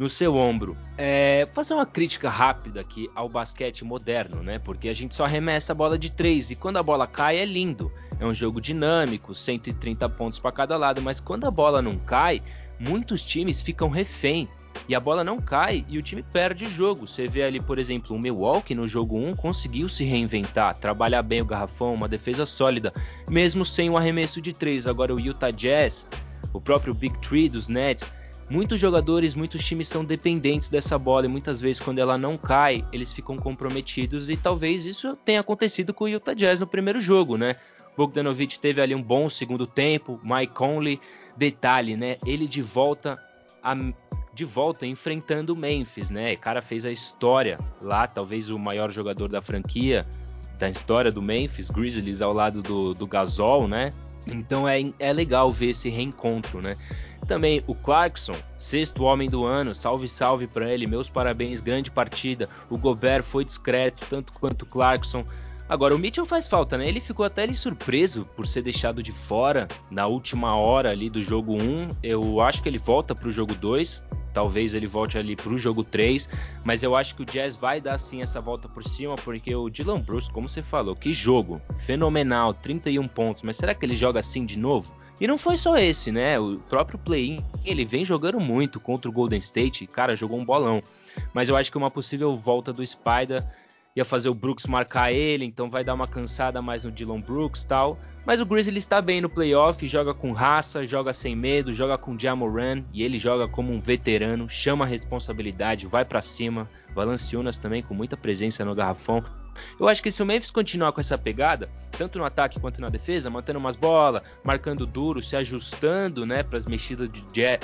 no seu ombro. É, fazer uma crítica rápida aqui ao basquete moderno, né? Porque a gente só arremessa a bola de três e quando a bola cai é lindo. É um jogo dinâmico, 130 pontos para cada lado, mas quando a bola não cai, muitos times ficam refém. E a bola não cai e o time perde o jogo. Você vê ali, por exemplo, o Milwaukee no jogo 1 conseguiu se reinventar, trabalhar bem o garrafão, uma defesa sólida, mesmo sem o arremesso de três. Agora o Utah Jazz, o próprio Big Tree dos Nets, Muitos jogadores, muitos times são dependentes dessa bola e muitas vezes quando ela não cai, eles ficam comprometidos e talvez isso tenha acontecido com o Utah Jazz no primeiro jogo, né? Bogdanovic teve ali um bom segundo tempo, Mike Conley, detalhe, né? Ele de volta a, de volta enfrentando o Memphis, né? O cara fez a história lá, talvez o maior jogador da franquia, da história do Memphis Grizzlies ao lado do, do Gasol, né? Então é, é legal ver esse reencontro, né? Também o Clarkson, sexto homem do ano, salve salve para ele, meus parabéns, grande partida. O Gobert foi discreto, tanto quanto o Clarkson. Agora, o Mitchell faz falta, né? Ele ficou até ali surpreso por ser deixado de fora na última hora ali do jogo 1. Eu acho que ele volta para o jogo 2. Talvez ele volte ali para o jogo 3. Mas eu acho que o Jazz vai dar sim essa volta por cima, porque o Dylan Bruce, como você falou, que jogo fenomenal, 31 pontos. Mas será que ele joga assim de novo? E não foi só esse, né? O próprio play-in, ele vem jogando muito contra o Golden State, cara, jogou um bolão. Mas eu acho que uma possível volta do Spider ia fazer o Brooks marcar ele, então vai dar uma cansada mais no Dylan Brooks tal. Mas o Grizzly está bem no playoff, joga com raça, joga sem medo, joga com Jamoran e ele joga como um veterano, chama a responsabilidade, vai para cima. Valanciunas também com muita presença no garrafão. Eu acho que se o Memphis continuar com essa pegada, tanto no ataque quanto na defesa, mantendo umas bolas, marcando duro, se ajustando, né, para as mexidas de jazz,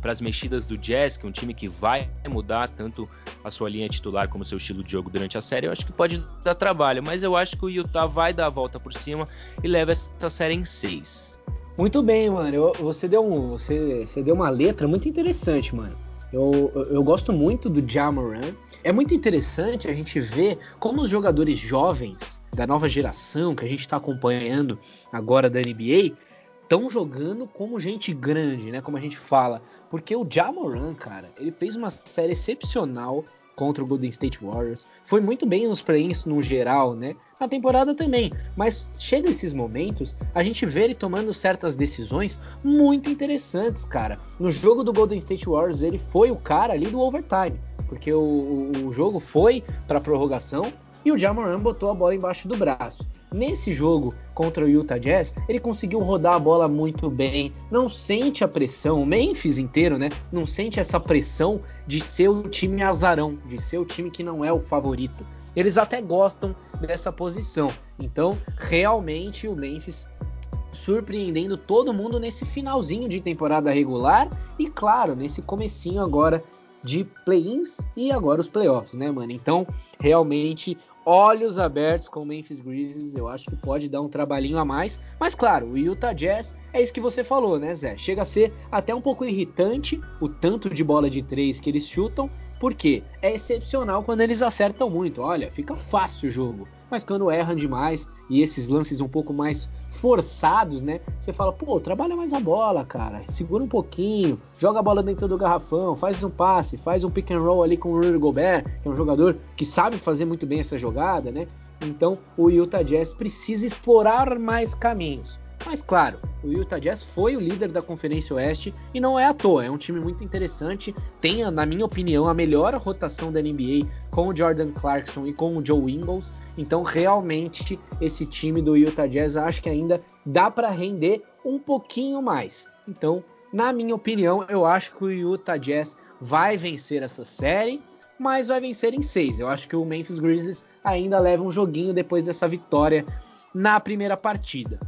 para as mexidas do Jazz, que é um time que vai mudar tanto a sua linha titular como seu estilo de jogo durante a série, eu acho que pode dar trabalho, mas eu acho que o Utah vai dar a volta por cima e leva essa série em 6. Muito bem, mano. Você, deu um, você, você deu uma letra muito interessante, mano. Eu, eu, gosto muito do Jamoran. É muito interessante a gente ver como os jogadores jovens da nova geração que a gente está acompanhando agora da NBA estão jogando como gente grande, né? Como a gente fala. Porque o Jamoran, cara, ele fez uma série excepcional contra o Golden State Warriors. Foi muito bem nos play-ins no geral, né? Na temporada também. Mas chega esses momentos, a gente vê ele tomando certas decisões muito interessantes, cara. No jogo do Golden State Warriors, ele foi o cara ali do overtime. Porque o, o, jogo foi para prorrogação e o Jamoran botou a bola embaixo do braço. Nesse jogo contra o Utah Jazz, ele conseguiu rodar a bola muito bem, não sente a pressão, o Memphis inteiro, né? Não sente essa pressão de ser o time azarão, de ser o time que não é o favorito. Eles até gostam dessa posição. Então, realmente o Memphis surpreendendo todo mundo nesse finalzinho de temporada regular e claro, nesse comecinho agora de play-ins e agora os playoffs, né, mano? Então, realmente olhos abertos com o Memphis Grizzlies. Eu acho que pode dar um trabalhinho a mais. Mas claro, o Utah Jazz é isso que você falou, né, Zé? Chega a ser até um pouco irritante o tanto de bola de três que eles chutam. Porque é excepcional quando eles acertam muito. Olha, fica fácil o jogo. Mas quando erram demais e esses lances um pouco mais forçados, né? Você fala, pô, trabalha mais a bola, cara. Segura um pouquinho, joga a bola dentro do garrafão, faz um passe, faz um pick and roll ali com o Rudy Gobert, que é um jogador que sabe fazer muito bem essa jogada, né? Então o Utah Jazz precisa explorar mais caminhos. Mas claro, o Utah Jazz foi o líder da Conferência Oeste e não é à toa, é um time muito interessante, tem, na minha opinião, a melhor rotação da NBA com o Jordan Clarkson e com o Joe Ingles. Então, realmente, esse time do Utah Jazz acho que ainda dá para render um pouquinho mais. Então, na minha opinião, eu acho que o Utah Jazz vai vencer essa série, mas vai vencer em seis. Eu acho que o Memphis Grizzlies ainda leva um joguinho depois dessa vitória na primeira partida.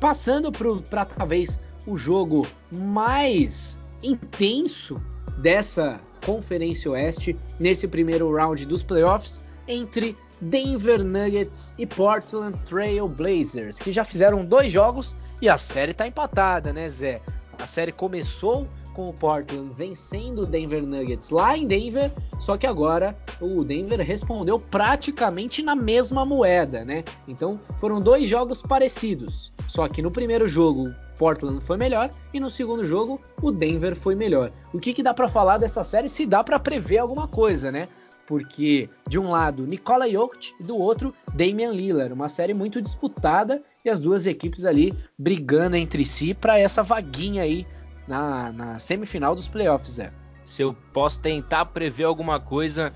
Passando para talvez o jogo mais intenso dessa Conferência Oeste nesse primeiro round dos playoffs entre Denver Nuggets e Portland Trail Blazers, que já fizeram dois jogos e a série está empatada, né, Zé? A série começou com o Portland vencendo o Denver Nuggets lá em Denver, só que agora o Denver respondeu praticamente na mesma moeda, né? Então foram dois jogos parecidos, só que no primeiro jogo Portland foi melhor e no segundo jogo o Denver foi melhor. O que, que dá para falar dessa série? Se dá para prever alguma coisa, né? Porque de um lado Nikola Jokic e do outro Damian Lillard, uma série muito disputada e as duas equipes ali brigando entre si para essa vaguinha aí na, na semifinal dos playoffs, é. Se eu posso tentar prever alguma coisa,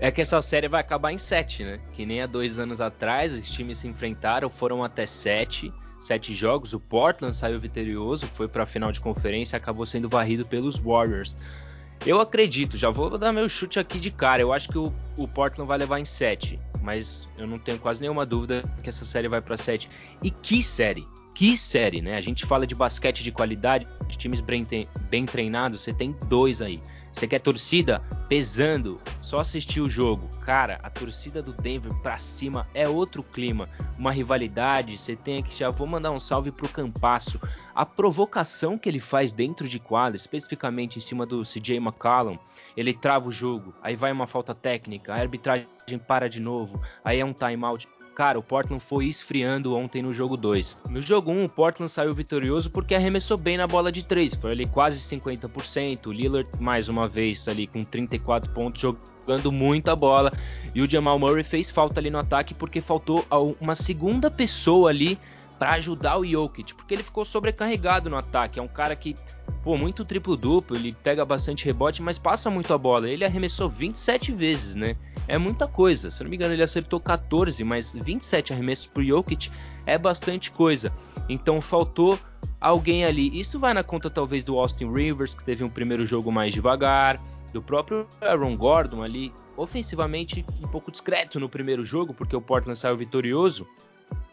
é que essa série vai acabar em sete, né? Que nem há dois anos atrás, os times se enfrentaram, foram até sete, sete jogos. O Portland saiu vitorioso, foi para a final de conferência, acabou sendo varrido pelos Warriors. Eu acredito, já vou dar meu chute aqui de cara. Eu acho que o, o Portland vai levar em sete, mas eu não tenho quase nenhuma dúvida que essa série vai para sete. E que série! Que série, né? A gente fala de basquete de qualidade, de times bem, treinados, você tem dois aí. Você quer torcida pesando, só assistir o jogo. Cara, a torcida do Denver pra cima é outro clima, uma rivalidade. Você tem aqui, já vou mandar um salve pro Campasso. A provocação que ele faz dentro de quadra, especificamente em cima do CJ McCollum, ele trava o jogo, aí vai uma falta técnica, a arbitragem para de novo, aí é um timeout cara, o Portland foi esfriando ontem no jogo 2. No jogo 1, um, o Portland saiu vitorioso porque arremessou bem na bola de 3, foi ali quase 50%. O Lillard, mais uma vez, ali com 34 pontos, jogando muita bola. E o Jamal Murray fez falta ali no ataque porque faltou uma segunda pessoa ali para ajudar o Jokic, porque ele ficou sobrecarregado no ataque. É um cara que, pô, muito triplo-duplo, ele pega bastante rebote, mas passa muito a bola. Ele arremessou 27 vezes, né? É muita coisa. Se não me engano, ele acertou 14, mas 27 arremessos pro Jokic é bastante coisa. Então faltou alguém ali. Isso vai na conta talvez do Austin Rivers, que teve um primeiro jogo mais devagar, do próprio Aaron Gordon ali, ofensivamente um pouco discreto no primeiro jogo, porque o Portland saiu vitorioso,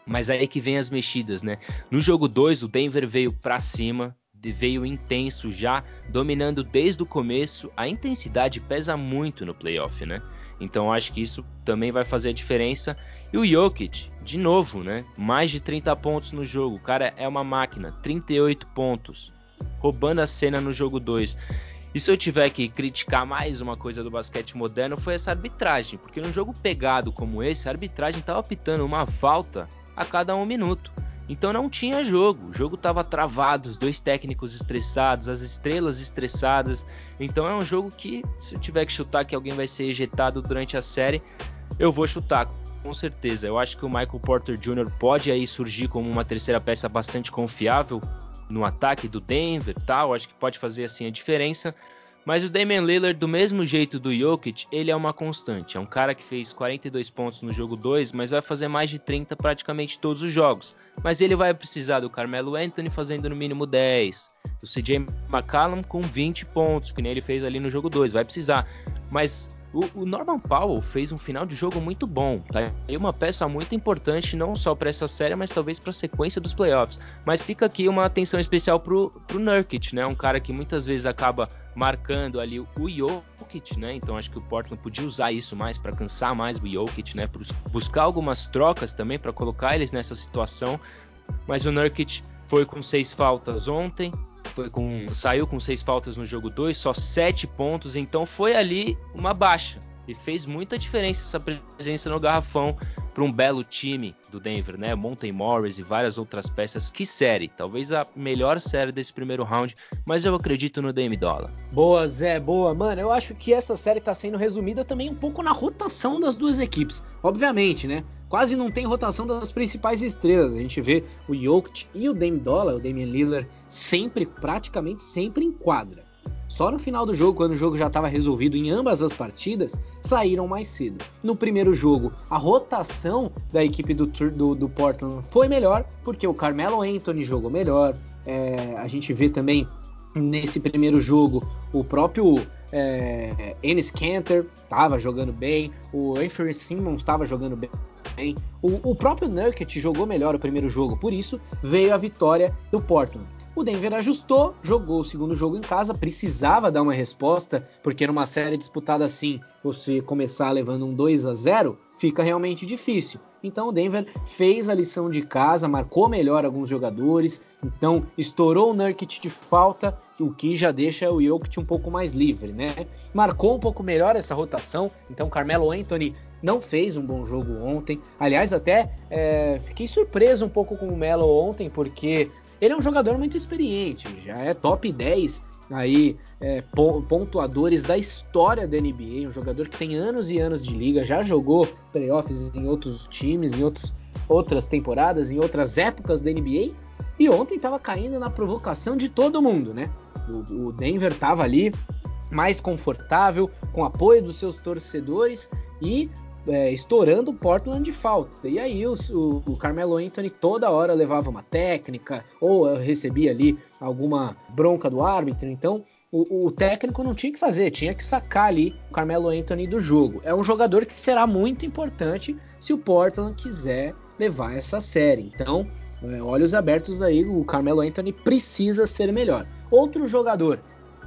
mas aí que vem as mexidas, né? No jogo 2, o Denver veio para cima, veio intenso já, dominando desde o começo. A intensidade pesa muito no playoff, né? Então acho que isso também vai fazer a diferença. E o Jokic, de novo, né? Mais de 30 pontos no jogo. O cara é uma máquina, 38 pontos. Roubando a cena no jogo 2. E se eu tiver que criticar mais uma coisa do basquete moderno, foi essa arbitragem. Porque num jogo pegado como esse, a arbitragem estava apitando uma falta a cada um minuto. Então não tinha jogo, o jogo estava travado, os dois técnicos estressados, as estrelas estressadas. Então é um jogo que, se eu tiver que chutar que alguém vai ser ejetado durante a série, eu vou chutar, com certeza. Eu acho que o Michael Porter Jr. pode aí surgir como uma terceira peça bastante confiável no ataque do Denver, tal. Acho que pode fazer assim a diferença. Mas o Damian Lillard, do mesmo jeito do Jokic, ele é uma constante. É um cara que fez 42 pontos no jogo 2, mas vai fazer mais de 30 praticamente todos os jogos. Mas ele vai precisar do Carmelo Anthony fazendo no mínimo 10, do CJ McCallum com 20 pontos, que nem ele fez ali no jogo 2. Vai precisar. Mas o, o, Norman Powell fez um final de jogo muito bom, tá? E uma peça muito importante não só para essa série, mas talvez para a sequência dos playoffs. Mas fica aqui uma atenção especial pro, pro Nurkic, né? Um cara que muitas vezes acaba marcando ali o Jokic, né? Então acho que o Portland podia usar isso mais para cansar mais o Jokic, né? Buscar algumas trocas também para colocar eles nessa situação. Mas o Nurkic foi com seis faltas ontem, foi com saiu com seis faltas no jogo 2, só sete pontos, então foi ali uma baixa e fez muita diferença essa presença no garrafão para um belo time do Denver, né? Monte Morris e várias outras peças. Que série? Talvez a melhor série desse primeiro round, mas eu acredito no Dame Dollar. Boa, Zé, boa. Mano, eu acho que essa série está sendo resumida também um pouco na rotação das duas equipes. Obviamente, né? Quase não tem rotação das principais estrelas. A gente vê o Jokic e o Dame Dollar, o Damian Lillard, sempre, praticamente sempre em quadra. Só no final do jogo, quando o jogo já estava resolvido em ambas as partidas, saíram mais cedo. No primeiro jogo, a rotação da equipe do, do, do Portland foi melhor, porque o Carmelo Anthony jogou melhor. É, a gente vê também nesse primeiro jogo o próprio é, Ennis Cantor estava jogando bem, o Anthony Simmons estava jogando bem. O, o próprio Nurkic jogou melhor o primeiro jogo, por isso veio a vitória do Portland. O Denver ajustou, jogou o segundo jogo em casa, precisava dar uma resposta, porque numa série disputada assim, você começar levando um 2 a 0 fica realmente difícil. Então o Denver fez a lição de casa, marcou melhor alguns jogadores, então estourou o Nurkic de falta, o que já deixa o Jokic um pouco mais livre, né? Marcou um pouco melhor essa rotação, então Carmelo Anthony não fez um bom jogo ontem. Aliás, até é, fiquei surpreso um pouco com o Melo ontem, porque ele é um jogador muito experiente, já é top 10 aí é, pontuadores da história da NBA, um jogador que tem anos e anos de liga, já jogou playoffs em outros times, em outros, outras temporadas, em outras épocas da NBA, e ontem estava caindo na provocação de todo mundo, né? O, o Denver estava ali mais confortável, com apoio dos seus torcedores e é, estourando o Portland de falta. E aí o, o, o, Carmelo Anthony toda hora levava uma técnica ou recebia ali alguma bronca do árbitro. Então o, o, técnico não tinha que fazer, tinha que sacar ali o Carmelo Anthony do jogo. É um jogador que será muito importante se o Portland quiser levar essa série. Então, é, olhos abertos aí, o Carmelo Anthony precisa ser melhor. Outro jogador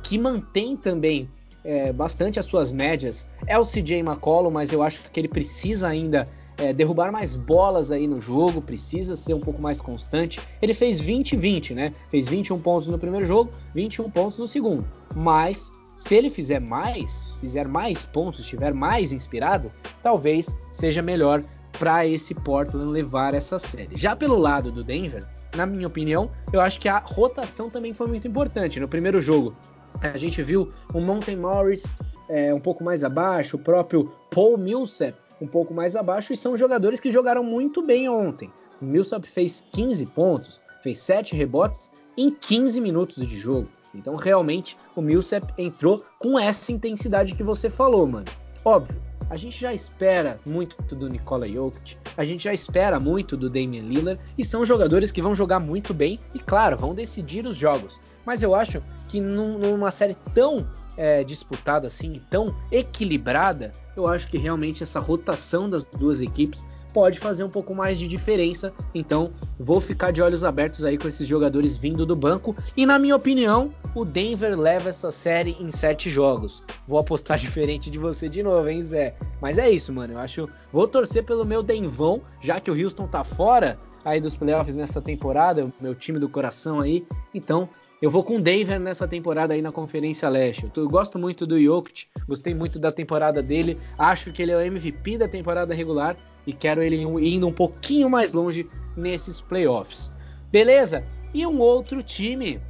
que mantém também é, bastante as suas médias é o CJ McCollum, mas eu acho que ele precisa ainda é, derrubar mais bolas aí no jogo, precisa ser um pouco mais constante. Ele fez 20-20, né? Fez 21 pontos no primeiro jogo, 21 pontos no segundo. Mas se ele fizer mais, fizer mais pontos, estiver mais inspirado, talvez seja melhor para esse Portland levar essa série. Já pelo lado do Denver, na minha opinião, eu acho que a rotação também foi muito importante. No primeiro jogo, a gente viu o Monte Morris é, um pouco mais abaixo, o próprio Paul Millsap um pouco mais abaixo, e são jogadores que jogaram muito bem ontem. O Millsap fez 15 pontos, fez 7 rebotes em 15 minutos de jogo. Então, realmente, o Millsap entrou com essa intensidade que você falou, mano. Óbvio, a gente já espera muito do Nikola Jokic, a gente já espera muito do Damian Lillard e são jogadores que vão jogar muito bem e, claro, vão decidir os jogos. Mas eu acho que num, numa série tão é, disputada assim, tão equilibrada, eu acho que realmente essa rotação das duas equipes pode fazer um pouco mais de diferença. Então, vou ficar de olhos abertos aí com esses jogadores vindo do banco. E na minha opinião, o Denver leva essa série em sete jogos. Vou apostar (laughs) diferente de você de novo, hein, Zé? Mas é isso, mano. Eu acho. Vou torcer pelo meu Denvão, já que o Houston tá fora aí dos playoffs nessa temporada, meu time do coração aí. Então, eu vou com Denver nessa temporada aí na Conferência Leste. Eu, gosto muito do Jokic, gostei muito da temporada dele. Acho que ele é o MVP da temporada regular e quero ele indo um pouquinho mais longe nesses playoffs. Beleza? E um outro time.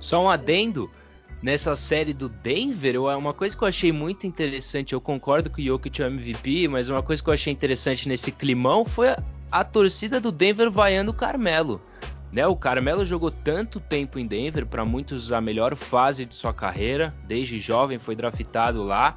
Só um adendo. Nessa série do Denver, uma coisa que eu achei muito interessante, eu concordo que o Jokic é o MVP, mas uma coisa que eu achei interessante nesse climão foi a, a torcida do Denver vaiando o Carmelo. Né, o Carmelo jogou tanto tempo em Denver, para muitos a melhor fase de sua carreira, desde jovem foi draftado lá.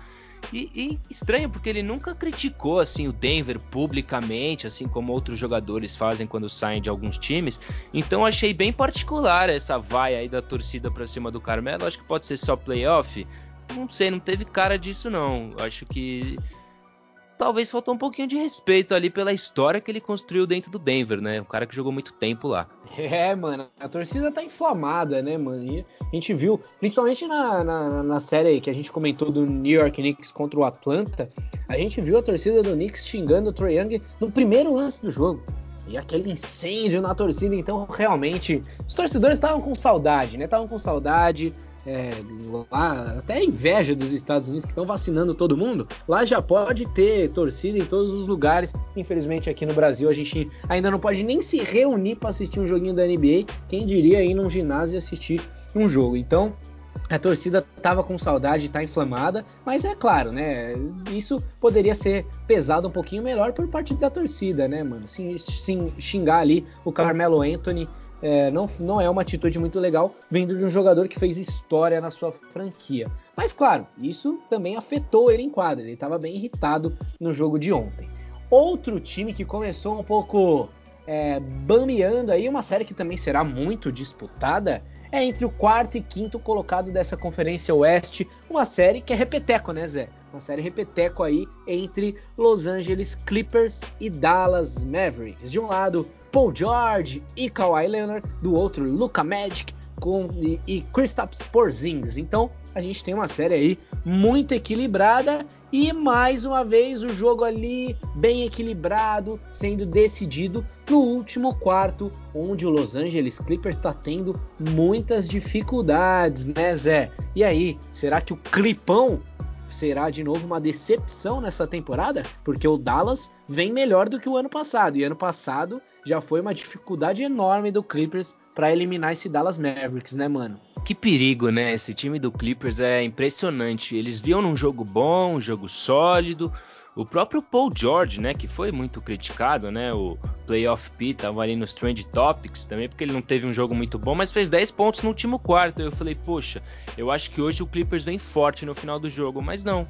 E, e, estranho, porque ele nunca criticou assim o Denver publicamente, assim como outros jogadores fazem quando saem de alguns times. Então achei bem particular essa vaia aí da torcida para cima do Carmelo. Acho que pode ser só playoff. Não sei, não teve cara disso não. Acho que talvez faltou um pouquinho de respeito ali pela história que ele construiu dentro do Denver, né? O cara que jogou muito tempo lá. É, mano, a torcida tá inflamada, né, mano? E a gente viu, principalmente na, na, na, série que a gente comentou do New York Knicks contra o Atlanta, a gente viu a torcida do Knicks xingando o Trae Young no primeiro lance do jogo. E aquele incêndio na torcida, então realmente os torcedores estavam com saudade, né? Estavam com saudade, é, lá, até inveja dos Estados Unidos que estão vacinando todo mundo. Lá já pode ter torcida em todos os lugares. Infelizmente aqui no Brasil a gente ainda não pode nem se reunir para assistir um joguinho da NBA. Quem diria ir num ginásio e assistir um jogo. Então a torcida tava com saudade, tá inflamada, mas é claro, né? Isso poderia ser pesado um pouquinho melhor por parte da torcida, né, mano? Sim, sim xingar ali o Carmelo Anthony é, não, não é uma atitude muito legal vindo de um jogador que fez história na sua franquia. Mas claro, isso também afetou ele em quadra. Ele estava bem irritado no jogo de ontem. Outro time que começou um pouco é, bambeando aí, uma série que também será muito disputada, é entre o quarto e quinto colocado dessa Conferência Oeste, uma série que é repeteco, né, Zé? Uma série repeteco aí entre Los Angeles Clippers e Dallas Mavericks. De um lado, Paul George e Kawhi Leonard, do outro, Luka Magic com, e, e Kristaps Porzingis. Então, a gente tem uma série aí muito equilibrada e mais uma vez o jogo ali bem equilibrado, sendo decidido no último quarto, onde o Los Angeles Clippers está tendo muitas dificuldades, né, Zé? E aí, será que o Clipão será de novo uma decepção nessa temporada? Porque o Dallas vem melhor do que o ano passado, e ano passado já foi uma dificuldade enorme do Clippers para eliminar esse Dallas Mavericks, né, mano? Que perigo, né? Esse time do Clippers é impressionante. Eles viam num jogo bom, um jogo sólido. O próprio Paul George, né, que foi muito criticado, né, o Playoff P tava ali nos Trend Topics também, porque ele não teve um jogo muito bom, mas fez 10 pontos no último quarto. Eu falei, poxa, eu acho que hoje o Clippers vem forte no final do jogo, mas não.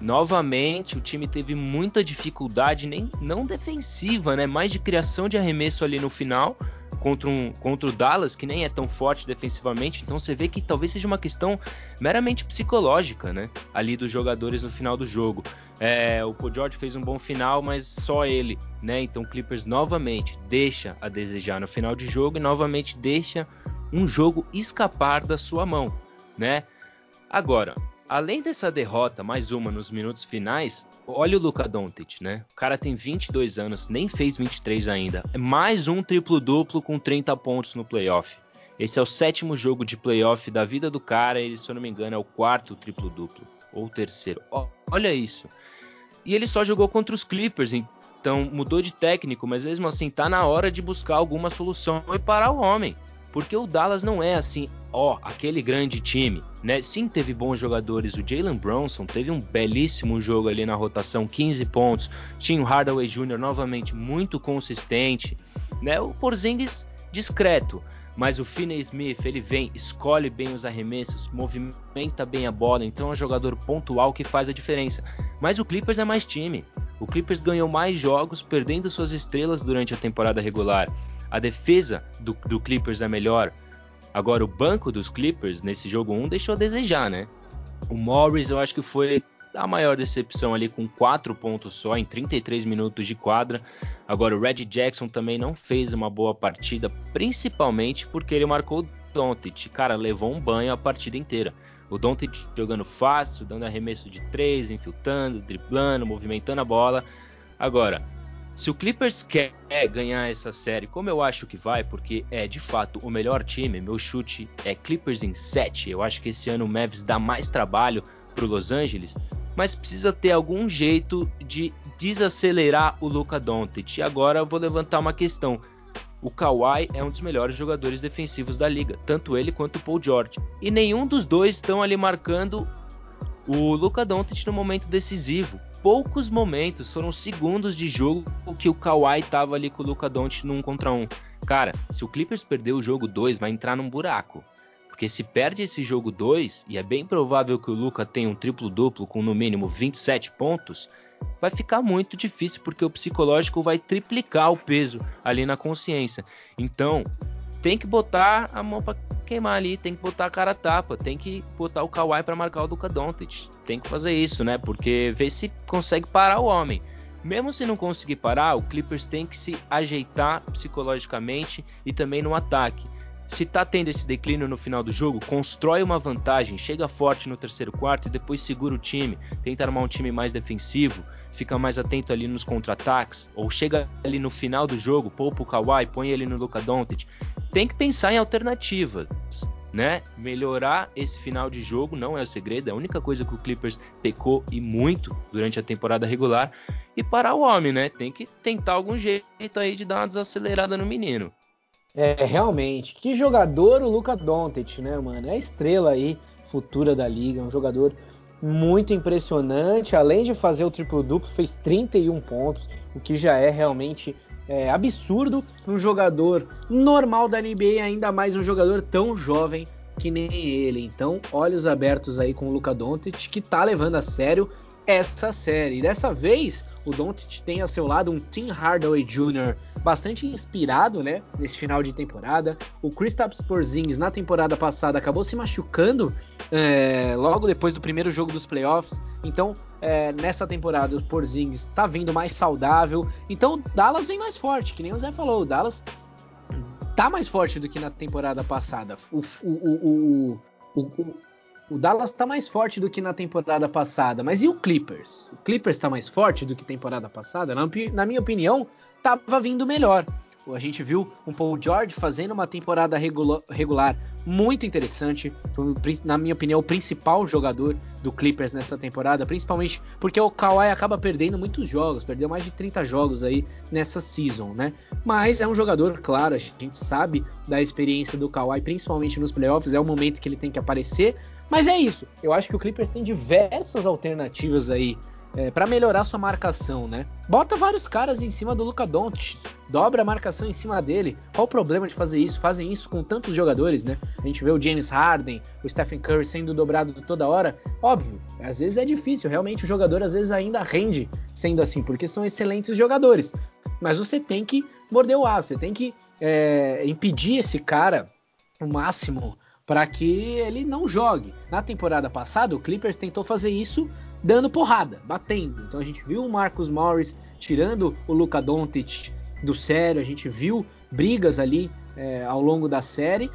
Novamente, o time teve muita dificuldade, nem não defensiva, né, mais de criação de arremesso ali no final contra, um, contra o Dallas, que nem é tão forte defensivamente. Então você vê que talvez seja uma questão meramente psicológica, né? Ali dos jogadores no final do jogo. É, o Paul George fez um bom final, mas só ele, né? Então Clippers novamente deixa a desejar no final de jogo e novamente deixa um jogo escapar da sua mão, né? Agora, além dessa derrota, mais uma nos minutos finais, olha o Luka Doncic, né? O cara tem 22 anos, nem fez 23 ainda. É mais um triplo-duplo com 30 pontos no playoff. Esse é o sétimo jogo de playoff da vida do cara, e se eu não me engano é o quarto triplo-duplo, ou terceiro. olha isso. E ele só jogou contra os Clippers, então mudou de técnico, mas mesmo assim tá na hora de buscar alguma solução e parar o homem. Porque o Dallas não é assim, ó, aquele grande time, né? Sim, teve bons jogadores. O Jalen Bronson teve um belíssimo jogo ali na rotação, 15 pontos. Tinha o Hardaway Jr. novamente muito consistente, né? O Porzingis discreto, mas o Finney Smith, ele vem, escolhe bem os arremessos, movimenta bem a bola, então é um jogador pontual que faz a diferença. Mas o Clippers é mais time. O Clippers ganhou mais jogos perdendo suas estrelas durante a temporada regular. A defesa do, do Clippers é melhor. Agora, o banco dos Clippers nesse jogo 1 deixou a desejar, né? O Morris eu acho que foi a maior decepção ali com 4 pontos só em 33 minutos de quadra. Agora o Red Jackson também não fez uma boa partida, principalmente porque ele marcou o Doncic. Cara, levou um banho a partida inteira. O Doncic jogando fácil, dando arremesso de 3, infiltrando, driblando, movimentando a bola. Agora, se o Clippers quer ganhar essa série, como eu acho que vai, porque é de fato o melhor time, meu chute é Clippers em 7. Eu acho que esse ano o Mavs dá mais trabalho para Los Angeles, mas precisa ter algum jeito de desacelerar o Luka Doncic. E agora eu vou levantar uma questão. O Kawhi é um dos melhores jogadores defensivos da liga, tanto ele quanto o Paul George. E nenhum dos dois estão ali marcando o Luka Doncic no momento decisivo poucos momentos, foram segundos de jogo que o Kawhi tava ali com o Luka Doncic num contra um. Cara, se o Clippers perder o jogo 2, vai entrar num buraco. Porque se perde esse jogo 2, e é bem provável que o Luka tenha um triplo-duplo com no mínimo 27 pontos, vai ficar muito difícil porque o psicológico vai triplicar o peso ali na consciência. Então, tem que botar a mão para queimar ali, tem que botar a cara a tapa, tem que botar o Kawhi para marcar o Luka Doncic. Tem que fazer isso, né? Porque ver se consegue parar o homem. Mesmo se não conseguir parar, o Clippers tem que se ajeitar psicologicamente e também no ataque. Se tá tendo esse declínio no final do jogo, constrói uma vantagem, chega forte no terceiro quarto e depois segura o time, tenta armar um time mais defensivo, fica mais atento ali nos contra-ataques, ou chega ali no final do jogo, poupa o Kawhi, põe ele no Luka Doncic. Tem que pensar em alternativas. né? Melhorar esse final de jogo não é o segredo, é a única coisa que o Clippers pecou e muito durante a temporada regular. E parar o homem, né? Tem que tentar algum jeito aí de dar uma desacelerada no menino. É, realmente. Que jogador o Luca Doncic, né, mano? É a estrela aí futura da liga, um jogador muito impressionante. Além de fazer o triplo-duplo, fez 31 pontos, o que já é realmente é, absurdo um jogador normal da NBA, ainda mais um jogador tão jovem que nem ele. Então, olhos abertos aí com o Luca Doncic, que tá levando a sério essa série. Dessa vez, o Doncic tem a seu lado um Tim Hardaway Jr. bastante inspirado, né, nesse final de temporada. O Kristaps Porzingis na temporada passada acabou se machucando é, logo depois do primeiro jogo dos playoffs. Então, é, nessa temporada, o Porzingis está vindo mais saudável. Então, o Dallas vem mais forte, que nem o Zé falou. O Dallas tá mais forte do que na temporada passada. O, o, o, o o Dallas está mais forte do que na temporada passada, mas e o Clippers? O Clippers está mais forte do que temporada passada? Na, na minha opinião, estava vindo melhor. A gente viu um Paul George fazendo uma temporada regular, regular muito interessante. Foi, na minha opinião, o principal jogador do Clippers nessa temporada, principalmente porque o Kawhi acaba perdendo muitos jogos, perdeu mais de 30 jogos aí nessa season, né? Mas é um jogador, claro, a gente sabe da experiência do Kawhi, principalmente nos playoffs, é o momento que ele tem que aparecer. Mas é isso. Eu acho que o Clippers tem diversas alternativas aí é, para melhorar sua marcação, né? Bota vários caras em cima do Luca Doncic, dobra a marcação em cima dele. Qual o problema de fazer isso? Fazem isso com tantos jogadores, né? A gente vê o James Harden, o Stephen Curry sendo dobrado toda hora. Óbvio, às vezes é difícil, realmente o jogador às vezes ainda rende sendo assim, porque são excelentes jogadores. Mas você tem que morder o aço, você tem que é, impedir esse cara o máximo para que ele não jogue. Na temporada passada, o Clippers tentou fazer isso dando porrada, batendo. Então a gente viu o Marcus Morris tirando o Luka Doncic do sério, a gente viu brigas ali é, ao longo da série.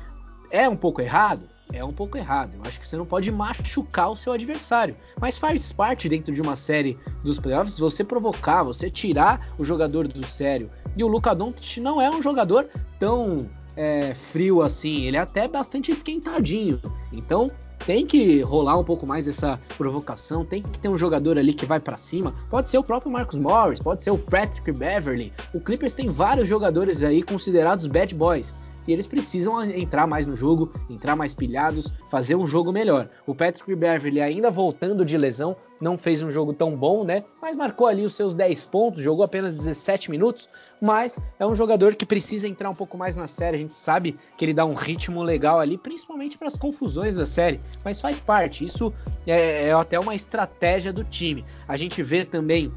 É um pouco errado? É um pouco errado. Eu acho que você não pode machucar o seu adversário. Mas faz parte dentro de uma série dos playoffs você provocar, você tirar o jogador do sério. E o Luka Doncic não é um jogador tão é, frio assim, ele é até bastante esquentadinho. Então tem que rolar um pouco mais essa provocação, tem que ter um jogador ali que vai para cima. Pode ser o próprio Marcus Morris, pode ser o Patrick Beverly. O Clippers tem vários jogadores aí considerados bad boys e eles precisam entrar mais no jogo, entrar mais pilhados, fazer um jogo melhor. O Patrick Beverly ainda voltando de lesão, não fez um jogo tão bom, né? Mas marcou ali os seus 10 pontos, jogou apenas 17 minutos, mas é um jogador que precisa entrar um pouco mais na série. A gente sabe que ele dá um ritmo legal ali, principalmente para as confusões da série, mas faz parte. Isso é, é até uma estratégia do time. A gente vê também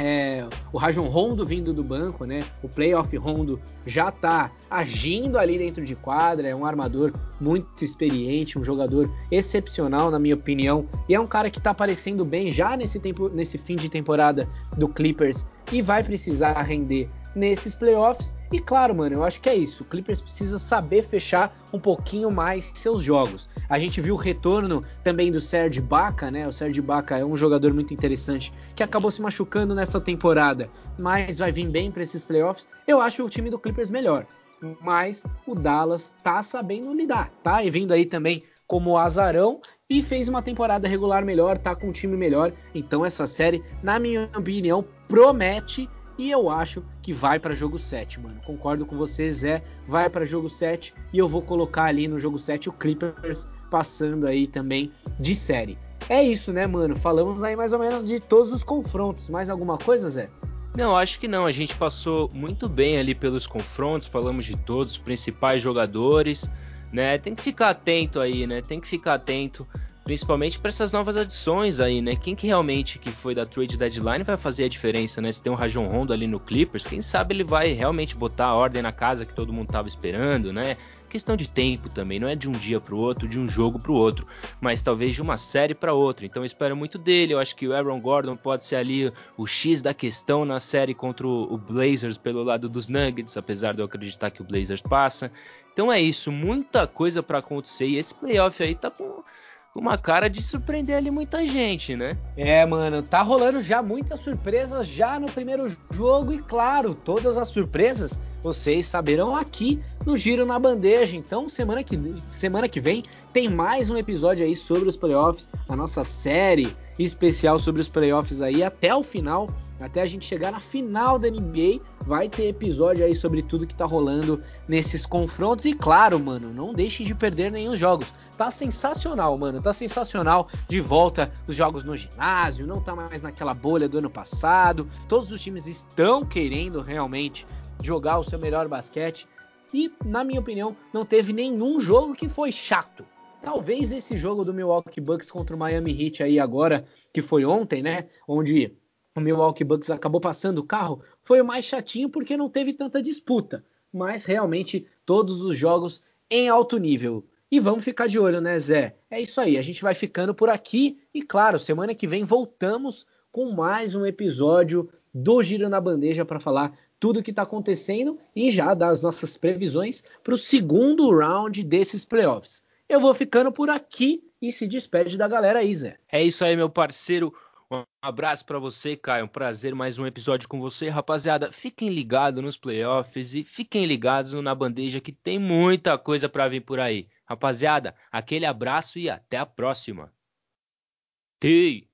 é, o Rajon Rondo vindo do banco, né? O playoff Rondo já tá agindo ali dentro de quadra, é um armador muito experiente, um jogador excepcional na minha opinião, e é um cara que tá aparecendo bem já nesse tempo, nesse fim de temporada do Clippers e vai precisar render nesses playoffs. E claro, mano, eu acho que é isso. O Clippers precisa saber fechar um pouquinho mais seus jogos. A gente viu o retorno também do Serge Ibaka, né? O Serge Ibaka é um jogador muito interessante que acabou se machucando nessa temporada, mas vai vir bem para esses playoffs. Eu acho o time do Clippers melhor, mas o Dallas tá sabendo lidar, tá? E vindo aí também como azarão e fez uma temporada regular melhor, tá com um time melhor. Então essa série, na minha opinião, promete e eu acho que vai para jogo 7, mano. Concordo com você, Zé. Vai para jogo 7 e eu vou colocar ali no jogo 7 o Clippers passando aí também de série. É isso, né, mano? Falamos aí mais ou menos de todos os confrontos. Mais alguma coisa, Zé? Não, acho que não. A gente passou muito bem ali pelos confrontos, falamos de todos os principais jogadores, né? Tem que ficar atento aí, né? Tem que ficar atento principalmente para essas novas adições aí, né? Quem que realmente que foi da trade deadline vai fazer a diferença, né? Se tem um Rajon Rondo ali no Clippers, quem sabe ele vai realmente botar a ordem na casa que todo mundo estava esperando, né? Questão de tempo também, não é de um dia para o outro, de um jogo para o outro, mas talvez de uma série para outra. Então eu espero muito dele. Eu acho que o Aaron Gordon pode ser ali o X da questão na série contra o Blazers pelo lado dos Nuggets, apesar de eu acreditar que o Blazers passa. Então é isso, muita coisa para acontecer e esse playoff aí tá com uma cara de surpreender ali muita gente, né? É, mano, tá rolando já muitas surpresas já no primeiro jogo e claro, todas as surpresas vocês saberão aqui no Giro na Bandeja. Então, semana que, semana que vem tem mais um episódio aí sobre os playoffs, a nossa série especial sobre os playoffs aí até o final até a gente chegar na final da NBA, vai ter episódio aí sobre tudo que tá rolando nesses confrontos. E claro, mano, não deixem de perder nenhum jogos. Tá sensacional, mano. Tá sensacional de volta os jogos no ginásio, não tá mais naquela bolha do ano passado. Todos os times estão querendo realmente jogar o seu melhor basquete. E, na minha opinião, não teve nenhum jogo que foi chato. Talvez esse jogo do Milwaukee Bucks contra o Miami Heat aí agora, que foi ontem, né? Onde o Milwaukee Bucks acabou passando o carro, foi o mais chatinho porque não teve tanta disputa. Mas realmente todos os jogos em alto nível. E vamos ficar de olho, né, Zé? É isso aí, a gente vai ficando por aqui. E claro, semana que vem voltamos com mais um episódio do Giro na Bandeja para falar tudo o que está acontecendo e já dar as nossas previsões para o segundo round desses playoffs. Eu vou ficando por aqui e se despede da galera aí, Zé. É isso aí, meu parceiro. Um abraço para você, Caio. Um prazer mais um episódio com você, rapaziada. Fiquem ligados nos playoffs e fiquem ligados na bandeja que tem muita coisa para vir por aí. Rapaziada, aquele abraço e até a próxima. Tei.